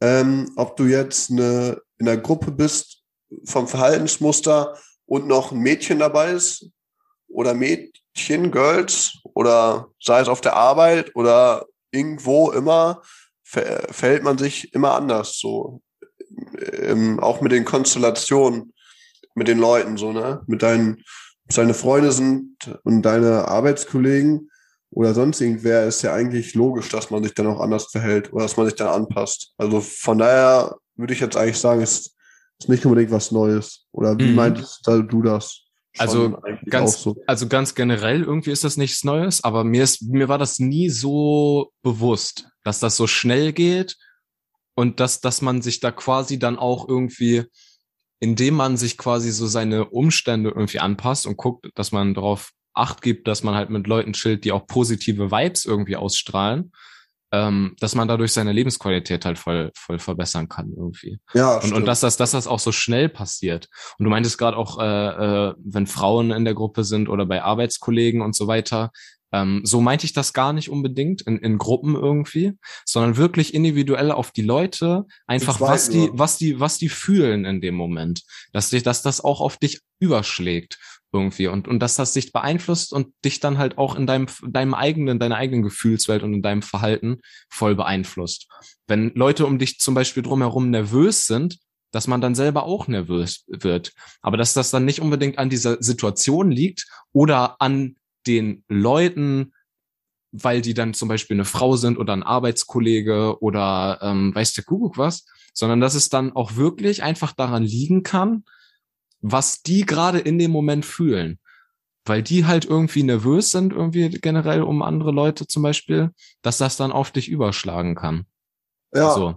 ähm, ob du jetzt eine, in einer Gruppe bist vom Verhaltensmuster und noch ein Mädchen dabei ist oder Mädchen, Girls oder sei es auf der Arbeit oder irgendwo immer, verhält man sich immer anders so. Ähm, auch mit den Konstellationen, mit den Leuten so, ne? Mit deinen, seine Freunde sind und deine Arbeitskollegen oder sonst irgendwer, ist ja eigentlich logisch, dass man sich dann auch anders verhält oder dass man sich dann anpasst. Also von daher würde ich jetzt eigentlich sagen, es ist nicht unbedingt was Neues. Oder wie mhm. meintest du das? also ganz, so. also ganz generell irgendwie ist das nichts Neues, aber mir ist, mir war das nie so bewusst, dass das so schnell geht und dass, dass man sich da quasi dann auch irgendwie, indem man sich quasi so seine Umstände irgendwie anpasst und guckt, dass man darauf Acht gibt, dass man halt mit Leuten chillt, die auch positive Vibes irgendwie ausstrahlen, ähm, dass man dadurch seine Lebensqualität halt voll, voll verbessern kann irgendwie. Ja. Und, und dass das, dass das auch so schnell passiert. Und du meintest gerade auch, äh, äh, wenn Frauen in der Gruppe sind oder bei Arbeitskollegen und so weiter, ähm, so meinte ich das gar nicht unbedingt in, in Gruppen irgendwie, sondern wirklich individuell auf die Leute, einfach was die, was die, was die fühlen in dem Moment, dass dich, dass das auch auf dich überschlägt irgendwie und, und dass das dich beeinflusst und dich dann halt auch in deinem, deinem eigenen, deiner eigenen Gefühlswelt und in deinem Verhalten voll beeinflusst. Wenn Leute um dich zum Beispiel drumherum nervös sind, dass man dann selber auch nervös wird. Aber dass das dann nicht unbedingt an dieser Situation liegt oder an den Leuten, weil die dann zum Beispiel eine Frau sind oder ein Arbeitskollege oder ähm, weiß der Kuckuck was, sondern dass es dann auch wirklich einfach daran liegen kann, was die gerade in dem Moment fühlen. Weil die halt irgendwie nervös sind, irgendwie generell um andere Leute zum Beispiel, dass das dann auf dich überschlagen kann. Ja. So.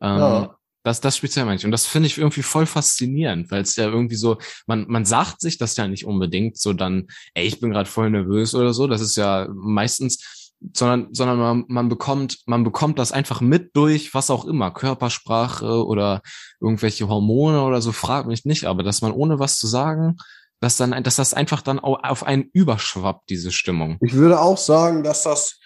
Ähm, ja. Das, das speziell meine ich. Und das finde ich irgendwie voll faszinierend, weil es ja irgendwie so, man, man sagt sich das ja nicht unbedingt so dann, ey, ich bin gerade voll nervös oder so. Das ist ja meistens, sondern, sondern man, man bekommt, man bekommt das einfach mit durch, was auch immer, Körpersprache oder irgendwelche Hormone oder so, frag mich nicht, aber dass man ohne was zu sagen, dass dann, dass das einfach dann auf einen überschwappt, diese Stimmung. Ich würde auch sagen, dass das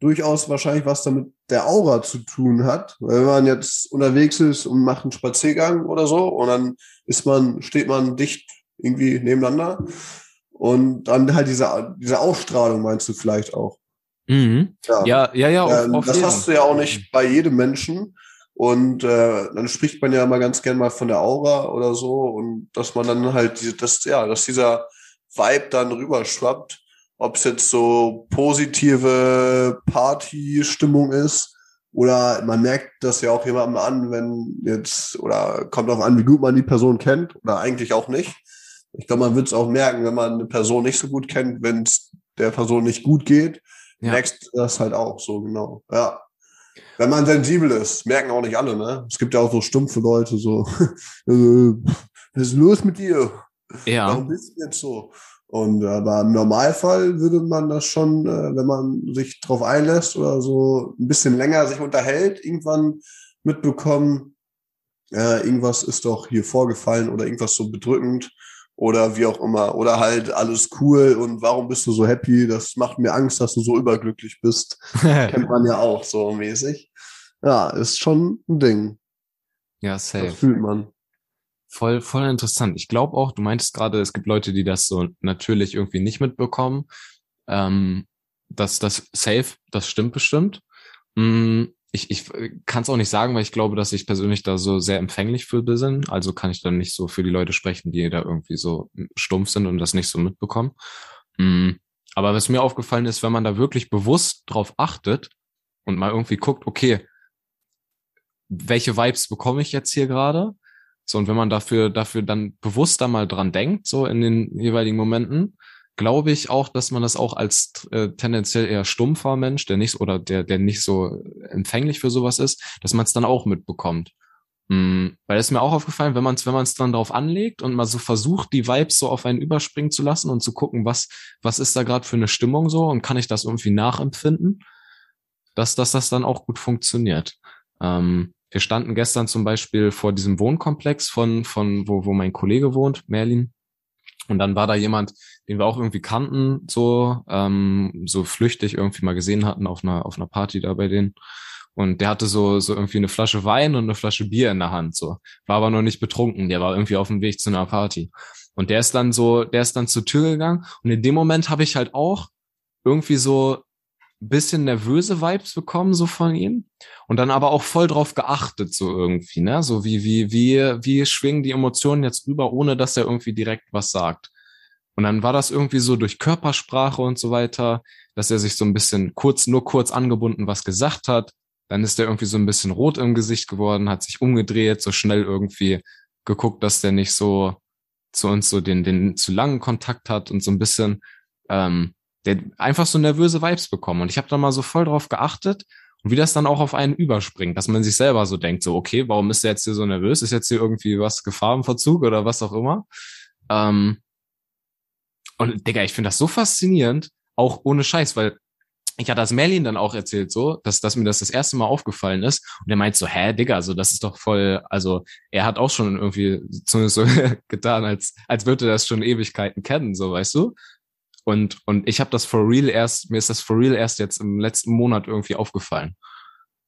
durchaus wahrscheinlich was damit der Aura zu tun hat. Wenn man jetzt unterwegs ist und macht einen Spaziergang oder so und dann ist man, steht man dicht irgendwie nebeneinander und dann halt diese, diese Ausstrahlung meinst du vielleicht auch. Mhm. Ja, ja, ja. ja auf, auf das hast du ja auch nicht bei jedem Menschen. Und äh, dann spricht man ja mal ganz gern mal von der Aura oder so und dass man dann halt diese, das, ja, dass dieser Vibe dann rüberschwappt ob es jetzt so positive Party-Stimmung ist oder man merkt das ja auch jemandem an, wenn jetzt, oder kommt auch an, wie gut man die Person kennt oder eigentlich auch nicht. Ich glaube, man wird es auch merken, wenn man eine Person nicht so gut kennt, wenn es der Person nicht gut geht, ja. merkst du das halt auch so genau. Ja. Wenn man sensibel ist, merken auch nicht alle, ne? Es gibt ja auch so stumpfe Leute, so, (laughs) was ist los mit dir? Ja. Warum bist du jetzt so? Und aber im Normalfall würde man das schon, äh, wenn man sich drauf einlässt oder so ein bisschen länger sich unterhält, irgendwann mitbekommen, äh, irgendwas ist doch hier vorgefallen oder irgendwas so bedrückend oder wie auch immer. Oder halt alles cool und warum bist du so happy? Das macht mir Angst, dass du so überglücklich bist. (laughs) Kennt man ja auch so mäßig. Ja, ist schon ein Ding. Ja, safe. Das fühlt man. Voll, voll interessant. Ich glaube auch, du meintest gerade, es gibt Leute, die das so natürlich irgendwie nicht mitbekommen. Ähm, dass das safe, das stimmt bestimmt. Mm, ich, ich kann es auch nicht sagen, weil ich glaube, dass ich persönlich da so sehr empfänglich für bin. Also kann ich dann nicht so für die Leute sprechen, die da irgendwie so stumpf sind und das nicht so mitbekommen. Mm, aber was mir aufgefallen ist, wenn man da wirklich bewusst drauf achtet und mal irgendwie guckt, okay, welche Vibes bekomme ich jetzt hier gerade? So, und wenn man dafür, dafür dann bewusster mal dran denkt, so in den jeweiligen Momenten, glaube ich auch, dass man das auch als äh, tendenziell eher stumpfer Mensch, der nicht oder der, der nicht so empfänglich für sowas ist, dass man es dann auch mitbekommt. Mhm. Weil es mir auch aufgefallen, wenn man es, wenn man es dann darauf anlegt und mal so versucht, die Vibes so auf einen überspringen zu lassen und zu gucken, was, was ist da gerade für eine Stimmung so und kann ich das irgendwie nachempfinden, dass, dass das dann auch gut funktioniert. Ähm, wir standen gestern zum Beispiel vor diesem Wohnkomplex von, von wo, wo mein Kollege wohnt, Merlin. Und dann war da jemand, den wir auch irgendwie kannten, so, ähm, so flüchtig irgendwie mal gesehen hatten auf einer, auf einer Party da bei denen. Und der hatte so, so irgendwie eine Flasche Wein und eine Flasche Bier in der Hand, so. War aber noch nicht betrunken, der war irgendwie auf dem Weg zu einer Party. Und der ist dann so, der ist dann zur Tür gegangen. Und in dem Moment habe ich halt auch irgendwie so bisschen nervöse Vibes bekommen, so von ihm. Und dann aber auch voll drauf geachtet, so irgendwie, ne? So wie, wie, wie, wie schwingen die Emotionen jetzt rüber, ohne dass er irgendwie direkt was sagt. Und dann war das irgendwie so durch Körpersprache und so weiter, dass er sich so ein bisschen kurz, nur kurz angebunden was gesagt hat. Dann ist er irgendwie so ein bisschen rot im Gesicht geworden, hat sich umgedreht, so schnell irgendwie geguckt, dass der nicht so zu uns so den, den zu langen Kontakt hat und so ein bisschen, ähm, der einfach so nervöse Vibes bekommen. Und ich habe da mal so voll drauf geachtet und wie das dann auch auf einen überspringt, dass man sich selber so denkt, so, okay, warum ist der jetzt hier so nervös? Ist jetzt hier irgendwie was Gefahr im Verzug oder was auch immer? Ähm, und Digga, ich finde das so faszinierend, auch ohne Scheiß, weil ich hatte das Merlin dann auch erzählt, so, dass, dass mir das das erste Mal aufgefallen ist. Und er meint so, hä, Digga, so, das ist doch voll, also, er hat auch schon irgendwie zumindest so (laughs) getan, als, als würde er das schon Ewigkeiten kennen, so, weißt du? Und, und ich habe das for real erst, mir ist das for real erst jetzt im letzten Monat irgendwie aufgefallen.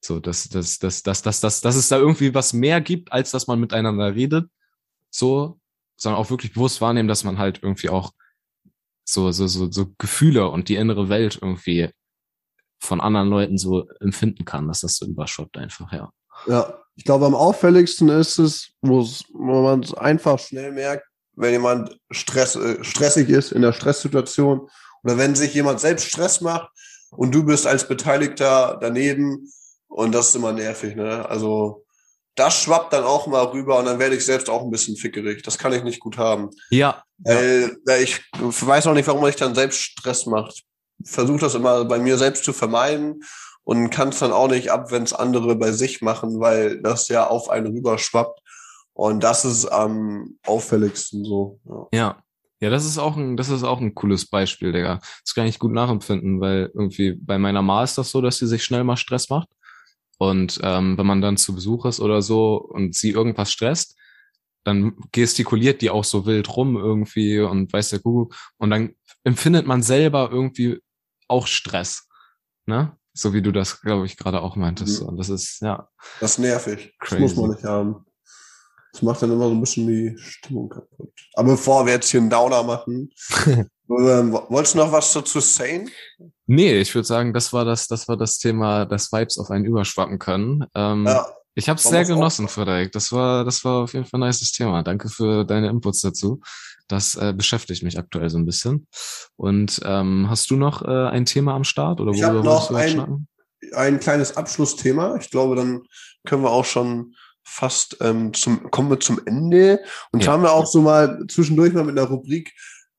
So, dass, dass, dass, dass, dass, dass, dass es da irgendwie was mehr gibt, als dass man miteinander redet. So, sondern auch wirklich bewusst wahrnehmen, dass man halt irgendwie auch so, so, so, so Gefühle und die innere Welt irgendwie von anderen Leuten so empfinden kann, dass das so überschoppt einfach, ja. Ja, ich glaube, am auffälligsten ist es, wo man es einfach schnell merkt, wenn jemand Stress, äh, stressig ist in der Stresssituation oder wenn sich jemand selbst Stress macht und du bist als Beteiligter daneben und das ist immer nervig, ne? Also das schwappt dann auch mal rüber und dann werde ich selbst auch ein bisschen fickerig. Das kann ich nicht gut haben. Ja. Weil, weil ich weiß auch nicht, warum man sich dann selbst Stress macht. Versuche das immer bei mir selbst zu vermeiden und kannst dann auch nicht ab, wenn es andere bei sich machen, weil das ja auf einen rüberschwappt. Und das ist am auffälligsten so. Ja. Ja. Ja, das ist auch ein, das ist auch ein cooles Beispiel, Digga. Das kann ich gut nachempfinden, weil irgendwie bei meiner Ma ist das so, dass sie sich schnell mal Stress macht. Und ähm, wenn man dann zu Besuch ist oder so und sie irgendwas stresst, dann gestikuliert die auch so wild rum irgendwie und weiß der Kuckuck. Und dann empfindet man selber irgendwie auch Stress. Ne? So wie du das, glaube ich, gerade auch meintest. Mhm. Und das ist, ja, Das ist nervig. Crazy. Das muss man nicht haben. Das macht dann immer so ein bisschen die Stimmung kaputt. Aber bevor wir jetzt hier einen Downer machen, (laughs) wolltest du noch was dazu sagen? Nee, ich würde sagen, das war das, das war das Thema, dass Vibes auf einen überschwappen können. Ähm, Ja, Ich habe es sehr wir's auch genossen, Frederik. Das war, das war auf jeden Fall ein nices Thema. Danke für deine Inputs dazu. Das äh, beschäftigt mich aktuell so ein bisschen. Und ähm, hast du noch äh, ein Thema am Start oder Ich worüber noch du ein- schnacken? ein kleines Abschlussthema. Ich glaube, dann können wir auch schon fast ähm, zum, kommen wir zum Ende. Und Ja. haben wir auch so mal zwischendurch mal mit einer Rubrik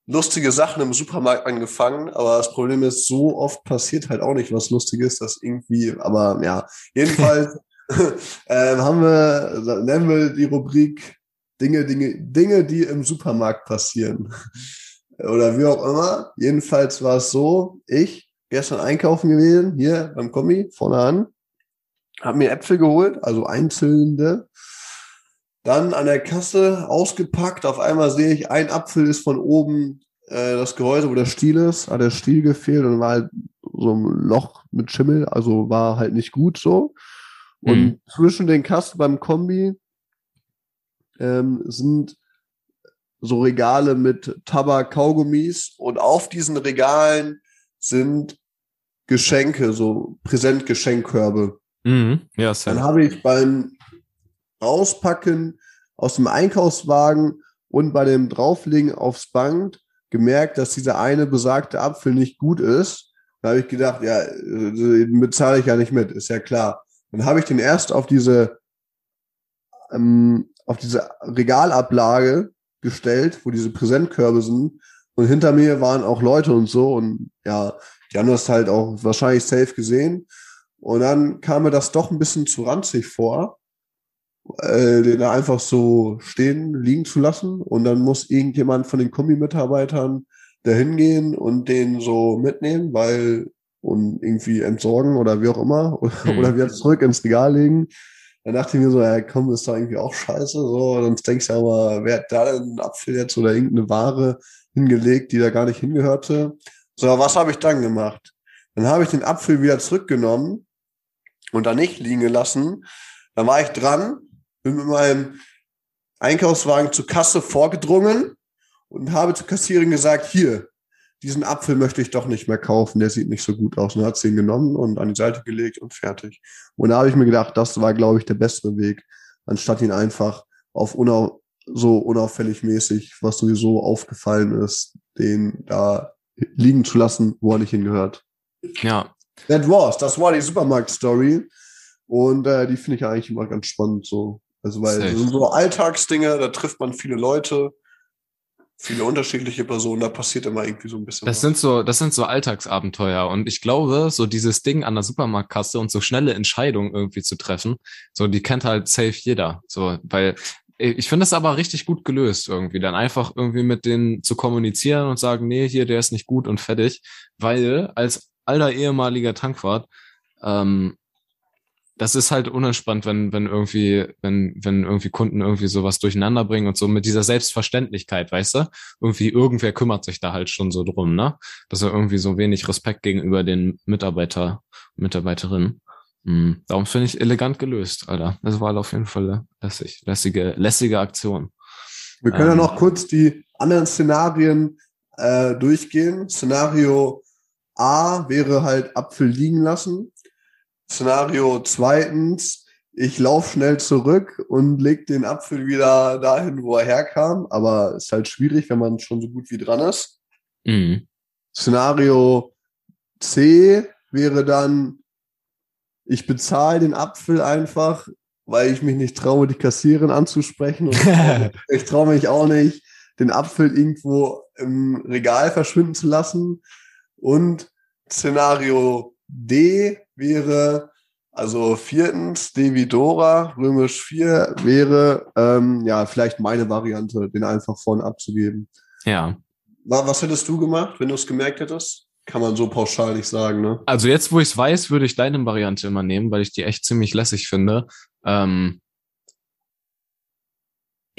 lustige Sachen im Supermarkt angefangen. Aber das Problem ist, so oft passiert halt auch nicht was Lustiges, dass irgendwie, aber ja, jedenfalls (laughs) (laughs) ähm, haben wir, nennen wir die Rubrik Dinge, Dinge, Dinge, die im Supermarkt passieren. Oder wie auch immer. Jedenfalls war es so, ich gestern einkaufen gewesen, hier beim Kombi, vorne an, habe mir Äpfel geholt, also einzelne. Dann an der Kasse ausgepackt. Auf einmal sehe ich, ein Apfel ist von oben äh, das Gehäuse, wo der Stiel ist, hat der Stiel gefehlt und war halt so ein Loch mit Schimmel, also war halt nicht gut so. Und Mhm. zwischen den Kassen beim Kombi ähm, sind so Regale mit Tabak, Kaugummis und auf diesen Regalen sind Geschenke, so Präsentgeschenkkörbe. Mhm. Ja, Dann habe ich beim Rauspacken aus dem Einkaufswagen und bei dem Drauflegen aufs Band gemerkt, dass dieser eine besagte Apfel nicht gut ist. Da habe ich gedacht, ja, äh, den bezahle ich ja nicht mit, ist ja klar. Dann habe ich den erst auf diese ähm, auf diese Regalablage gestellt, wo diese Präsentkörbe sind. Und hinter mir waren auch Leute und so. Und ja, die haben das halt auch wahrscheinlich safe gesehen. Und dann kam mir das doch ein bisschen zu ranzig vor, äh, den da einfach so stehen, liegen zu lassen. Und dann muss irgendjemand von den Kombi-Mitarbeitern dahin gehen und den so mitnehmen, weil und irgendwie entsorgen oder wie auch immer (laughs) oder, Mhm. oder wieder zurück ins Regal legen. Dann dachte ich mir so, ja komm, ist doch irgendwie auch scheiße. So, sonst denkst du ja mal, wer hat da denn einen Apfel jetzt oder irgendeine Ware hingelegt, die da gar nicht hingehörte. So, was habe ich dann gemacht? Dann habe ich den Apfel wieder zurückgenommen und da nicht liegen gelassen. Dann war ich dran, bin mit meinem Einkaufswagen zur Kasse vorgedrungen und habe zur Kassiererin gesagt, hier, diesen Apfel möchte ich doch nicht mehr kaufen, der sieht nicht so gut aus. Und hat sie ihn genommen und an die Seite gelegt und fertig. Und da habe ich mir gedacht, das war, glaube ich, der bessere Weg, anstatt ihn einfach auf unau so unauffällig mäßig, was sowieso aufgefallen ist, den da liegen zu lassen, wo er nicht hingehört. Ja, That was, das war die Supermarkt-Story. Und äh, die finde ich eigentlich immer ganz spannend so. Also weil Safe. das sind so Alltagsdinge, da trifft man viele Leute, viele unterschiedliche Personen, da passiert immer irgendwie so ein bisschen. das was. sind so, das sind so Alltagsabenteuer. Und ich glaube, so dieses Ding an der Supermarktkasse und so schnelle Entscheidungen irgendwie zu treffen, so die kennt halt safe jeder. So, weil ich finde das aber richtig gut gelöst irgendwie, dann einfach irgendwie mit denen zu kommunizieren und sagen, nee, hier, der ist nicht gut und fertig, weil als alter ehemaliger Tankwart, ähm, das ist halt unentspannt, wenn, wenn irgendwie, wenn, wenn irgendwie Kunden irgendwie sowas durcheinander bringen und so mit dieser Selbstverständlichkeit, weißt du? Irgendwie irgendwer kümmert sich da halt schon so drum, ne? Dass er irgendwie so wenig Respekt gegenüber den Mitarbeiter, Mitarbeiterinnen. Mhm. Darum finde ich elegant gelöst, Alter. Das war auf jeden Fall lässig, lässige, lässige Aktion. Wir können ja ähm, noch kurz die anderen Szenarien äh, durchgehen. Szenario A wäre halt Apfel liegen lassen. Szenario zweitens, ich laufe schnell zurück und leg den Apfel wieder dahin, wo er herkam. Aber ist halt schwierig, wenn man schon so gut wie dran ist. Mhm. Szenario C wäre dann, ich bezahle den Apfel einfach, weil ich mich nicht traue, die Kassiererin anzusprechen. Und ich traue mich (laughs) auch nicht, den Apfel irgendwo im Regal verschwinden zu lassen. Und Szenario D wäre, also viertens, D wie Dora, römisch 4 wäre, ähm, ja, vielleicht meine Variante, den einfach vorne abzugeben. Ja. Wa- Was hättest du gemacht, wenn du es gemerkt hättest? Kann man so pauschal nicht sagen, ne? Also jetzt, wo ich es weiß, würde ich deine Variante immer nehmen, weil ich die echt ziemlich lässig finde. Ähm,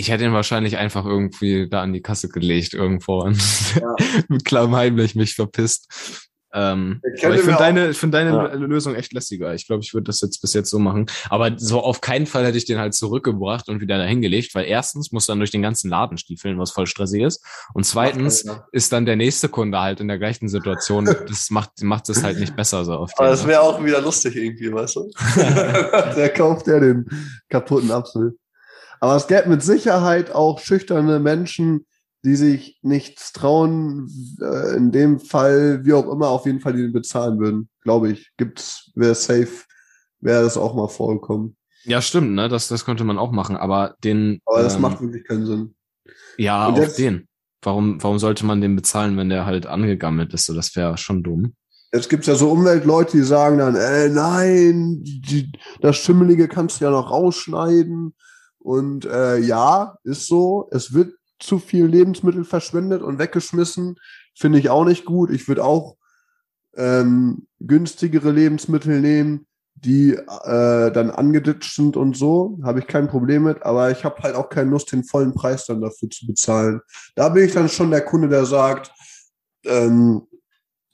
ich hätte ihn wahrscheinlich einfach irgendwie da an die Kasse gelegt irgendwo und Ja. (laughs) mit klammheimlich mich verpisst. Ähm, Ich aber könnte ich finde deine, ich finde deine Ja. Lösung echt lässiger. Ich glaube, ich würde das jetzt bis jetzt so machen. Aber so auf keinen Fall hätte ich den halt zurückgebracht und wieder dahin gelegt, weil erstens muss dann durch den ganzen Laden stiefeln, was voll stressig ist. Und zweitens keiner. ist dann der nächste Kunde halt in der gleichen Situation. (laughs) Das macht, macht es halt nicht besser so auf Aber das Art. wäre auch wieder lustig irgendwie, weißt du? (laughs) der kauft ja den kaputten Apfel. Aber es gäbe mit Sicherheit auch schüchterne Menschen, die sich nichts trauen, äh, in dem Fall, wie auch immer, auf jeden Fall die den bezahlen würden. Glaube ich. Gibt's, wäre safe, wäre das auch mal vorgekommen. Ja, stimmt, ne? Das, das könnte man auch machen, aber den. Aber das ähm, macht wirklich keinen Sinn. Ja, Und auch jetzt- den. Warum, warum sollte man den bezahlen, wenn der halt angegammelt ist? So, das wäre schon dumm. Jetzt gibt's ja so Umweltleute, die sagen dann, äh, nein, die, das Schimmelige kannst du ja noch rausschneiden. Und äh, ja, ist so. Es wird zu viel Lebensmittel verschwendet und weggeschmissen. Finde ich auch nicht gut. Ich würde auch ähm, günstigere Lebensmittel nehmen, die äh, dann angeditscht sind und so. Habe ich kein Problem mit. Aber ich habe halt auch keine Lust, den vollen Preis dann dafür zu bezahlen. Da bin ich dann schon der Kunde, der sagt, ähm,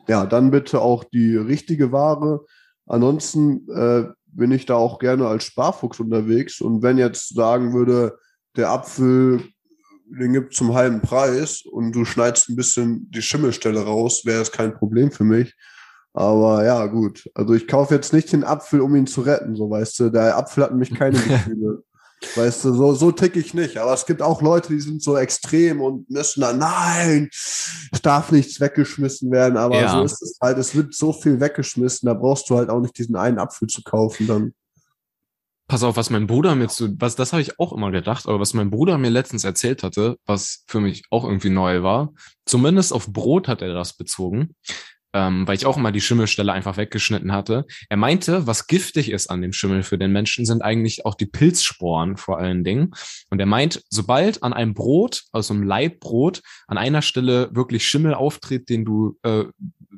ja, dann bitte auch die richtige Ware. Ansonsten äh, bin ich da auch gerne als Sparfuchs unterwegs. Und wenn jetzt sagen würde, der Apfel, den gibt zum halben Preis und du schneidest ein bisschen die Schimmelstelle raus, wäre es kein Problem für mich. Aber ja, gut. Also ich kaufe jetzt nicht den Apfel, um ihn zu retten, so weißt du. Der Apfel hat nämlich keine (laughs) Gefühle. Weißt du, so, so tick ich nicht. Aber es gibt auch Leute, die sind so extrem und müssen dann, nein, es darf nichts weggeschmissen werden. Aber Ja. so ist es halt. Es wird so viel weggeschmissen, da brauchst du halt auch nicht diesen einen Apfel zu kaufen dann. Pass auf, was mein Bruder mir zu, was, das habe ich auch immer gedacht, aber was mein Bruder mir letztens erzählt hatte, was für mich auch irgendwie neu war, zumindest auf Brot hat er das bezogen, ähm, weil ich auch immer die Schimmelstelle einfach weggeschnitten hatte. Er meinte, was giftig ist an dem Schimmel für den Menschen, sind eigentlich auch die Pilzsporen vor allen Dingen. Und er meint, sobald an einem Brot, also einem Leibbrot, an einer Stelle wirklich Schimmel auftritt, den du äh,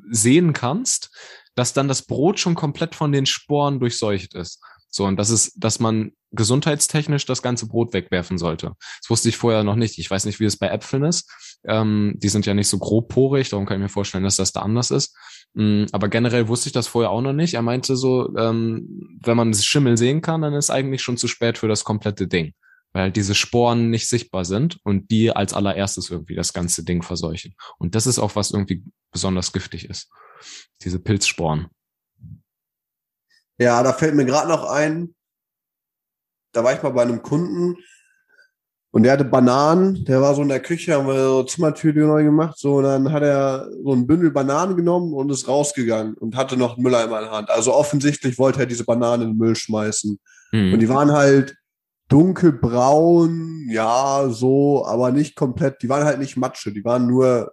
sehen kannst, dass dann das Brot schon komplett von den Sporen durchseucht ist. So, und das ist, dass man gesundheitstechnisch das ganze Brot wegwerfen sollte. Das wusste ich vorher noch nicht. Ich weiß nicht, wie es bei Äpfeln ist. Ähm, die sind ja nicht so grobporig, darum kann ich mir vorstellen, dass das da anders ist. Mm, aber generell wusste ich das vorher auch noch nicht. Er meinte so, ähm, wenn man das Schimmel sehen kann, dann ist eigentlich schon zu spät für das komplette Ding. Weil diese Sporen nicht sichtbar sind und die als allererstes irgendwie das ganze Ding verseuchen. Und das ist auch, was irgendwie besonders giftig ist. Diese Pilzsporen. Ja, da fällt mir gerade noch ein, da war ich mal bei einem Kunden und der hatte Bananen, der war so in der Küche, haben wir so Zimmertür neu gemacht, so, und dann hat er so ein Bündel Bananen genommen und ist rausgegangen und hatte noch einen Mülleimer in der Hand. Also offensichtlich wollte er diese Bananen in den Müll schmeißen. Hm. Und die waren halt dunkelbraun, ja, so, aber nicht komplett, die waren halt nicht Matsche, die waren nur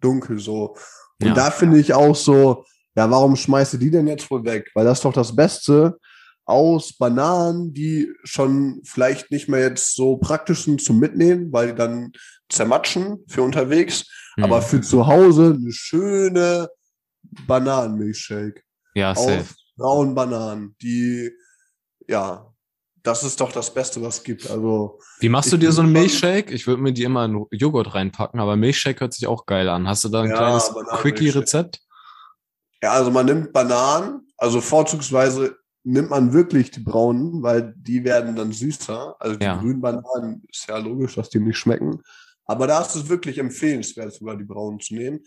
dunkel so. Und Ja. da finde ich auch so, ja, warum schmeißt du die denn jetzt wohl weg? Weil das ist doch das Beste aus Bananen, die schon vielleicht nicht mehr jetzt so praktisch sind zum Mitnehmen, weil die dann zermatschen für unterwegs, Hm. aber für zu Hause eine schöne Bananenmilchshake ja, safe. aus braunen Bananen, die, ja, das ist doch das Beste, was es gibt. Also, Wie machst du dir so einen Milchshake? Ich würde mir die immer in Joghurt reinpacken, aber Milchshake hört sich auch geil an. Hast du da ein Ja, kleines. Quickie-Rezept? ja, also man nimmt Bananen, also vorzugsweise nimmt man wirklich die braunen, weil die werden dann süßer. Also die Ja. grünen Bananen ist ja logisch, dass die nicht schmecken. Aber da ist es wirklich empfehlenswert, sogar die braunen zu nehmen.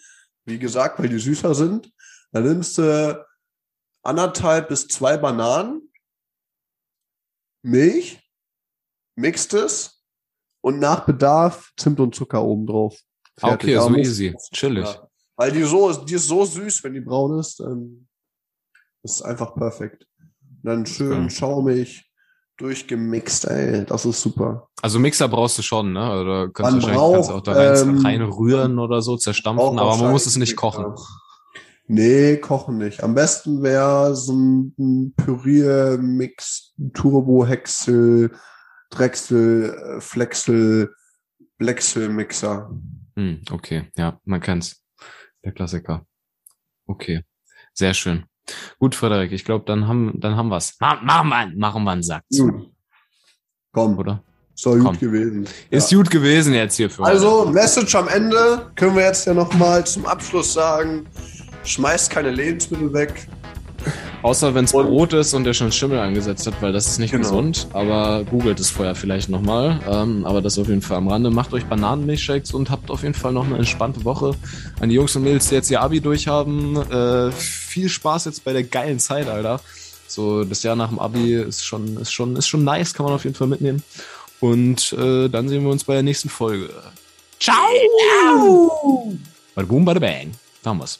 Wie gesagt, weil die süßer sind. Dann nimmst du anderthalb bis zwei Bananen, Milch, mixt es und nach Bedarf Zimt und Zucker oben drauf. Ah, okay, Aber so easy. Chillig. Ja. Weil die so, die ist so süß, wenn die braun ist. Ähm, ist einfach perfekt. Dann schön Okay. schaumig, durchgemixt, ey. Das ist super. Also Mixer brauchst du schon, ne? Oder kannst Man du wahrscheinlich kannst du auch braucht, da rein, ähm, reinrühren oder so, zerstampfen, Braucht aber man muss es nicht Mixer. kochen. Nee, kochen nicht. Am besten wäre so ein Pürier-Mix, Turbo-Hexel, Drechsel, äh, Flexel, Blechsel-Mixer. Hm, okay, ja, man kennt's. Der Klassiker. Okay, sehr schön. Gut, Frederik, ich glaube, dann haben, dann haben wir's. Ma machen wir, machen wir einen Sack Gut. Komm, oder? ist doch gut Komm. gewesen. Ist Ja. gut gewesen jetzt hier für Also, heute. Message am Ende können wir jetzt ja nochmal zum Abschluss sagen. Schmeißt keine Lebensmittel weg. Außer wenn's Und- Brot ist und der schon Schimmel angesetzt hat, weil das ist nicht Genau. gesund. Aber googelt es vorher vielleicht nochmal. Ähm, aber das auf jeden Fall am Rande. Macht euch Bananenmilchshakes und habt auf jeden Fall noch eine entspannte Woche. An die Jungs und Mädels, die jetzt ihr Abi durchhaben, äh, viel Spaß jetzt bei der geilen Zeit, Alter. So, das Jahr nach dem Abi ist schon, ist schon, ist schon nice, kann man auf jeden Fall mitnehmen. Und äh, dann sehen wir uns bei der nächsten Folge. Ciao! Bada boom, bada bang. Da haben wir's.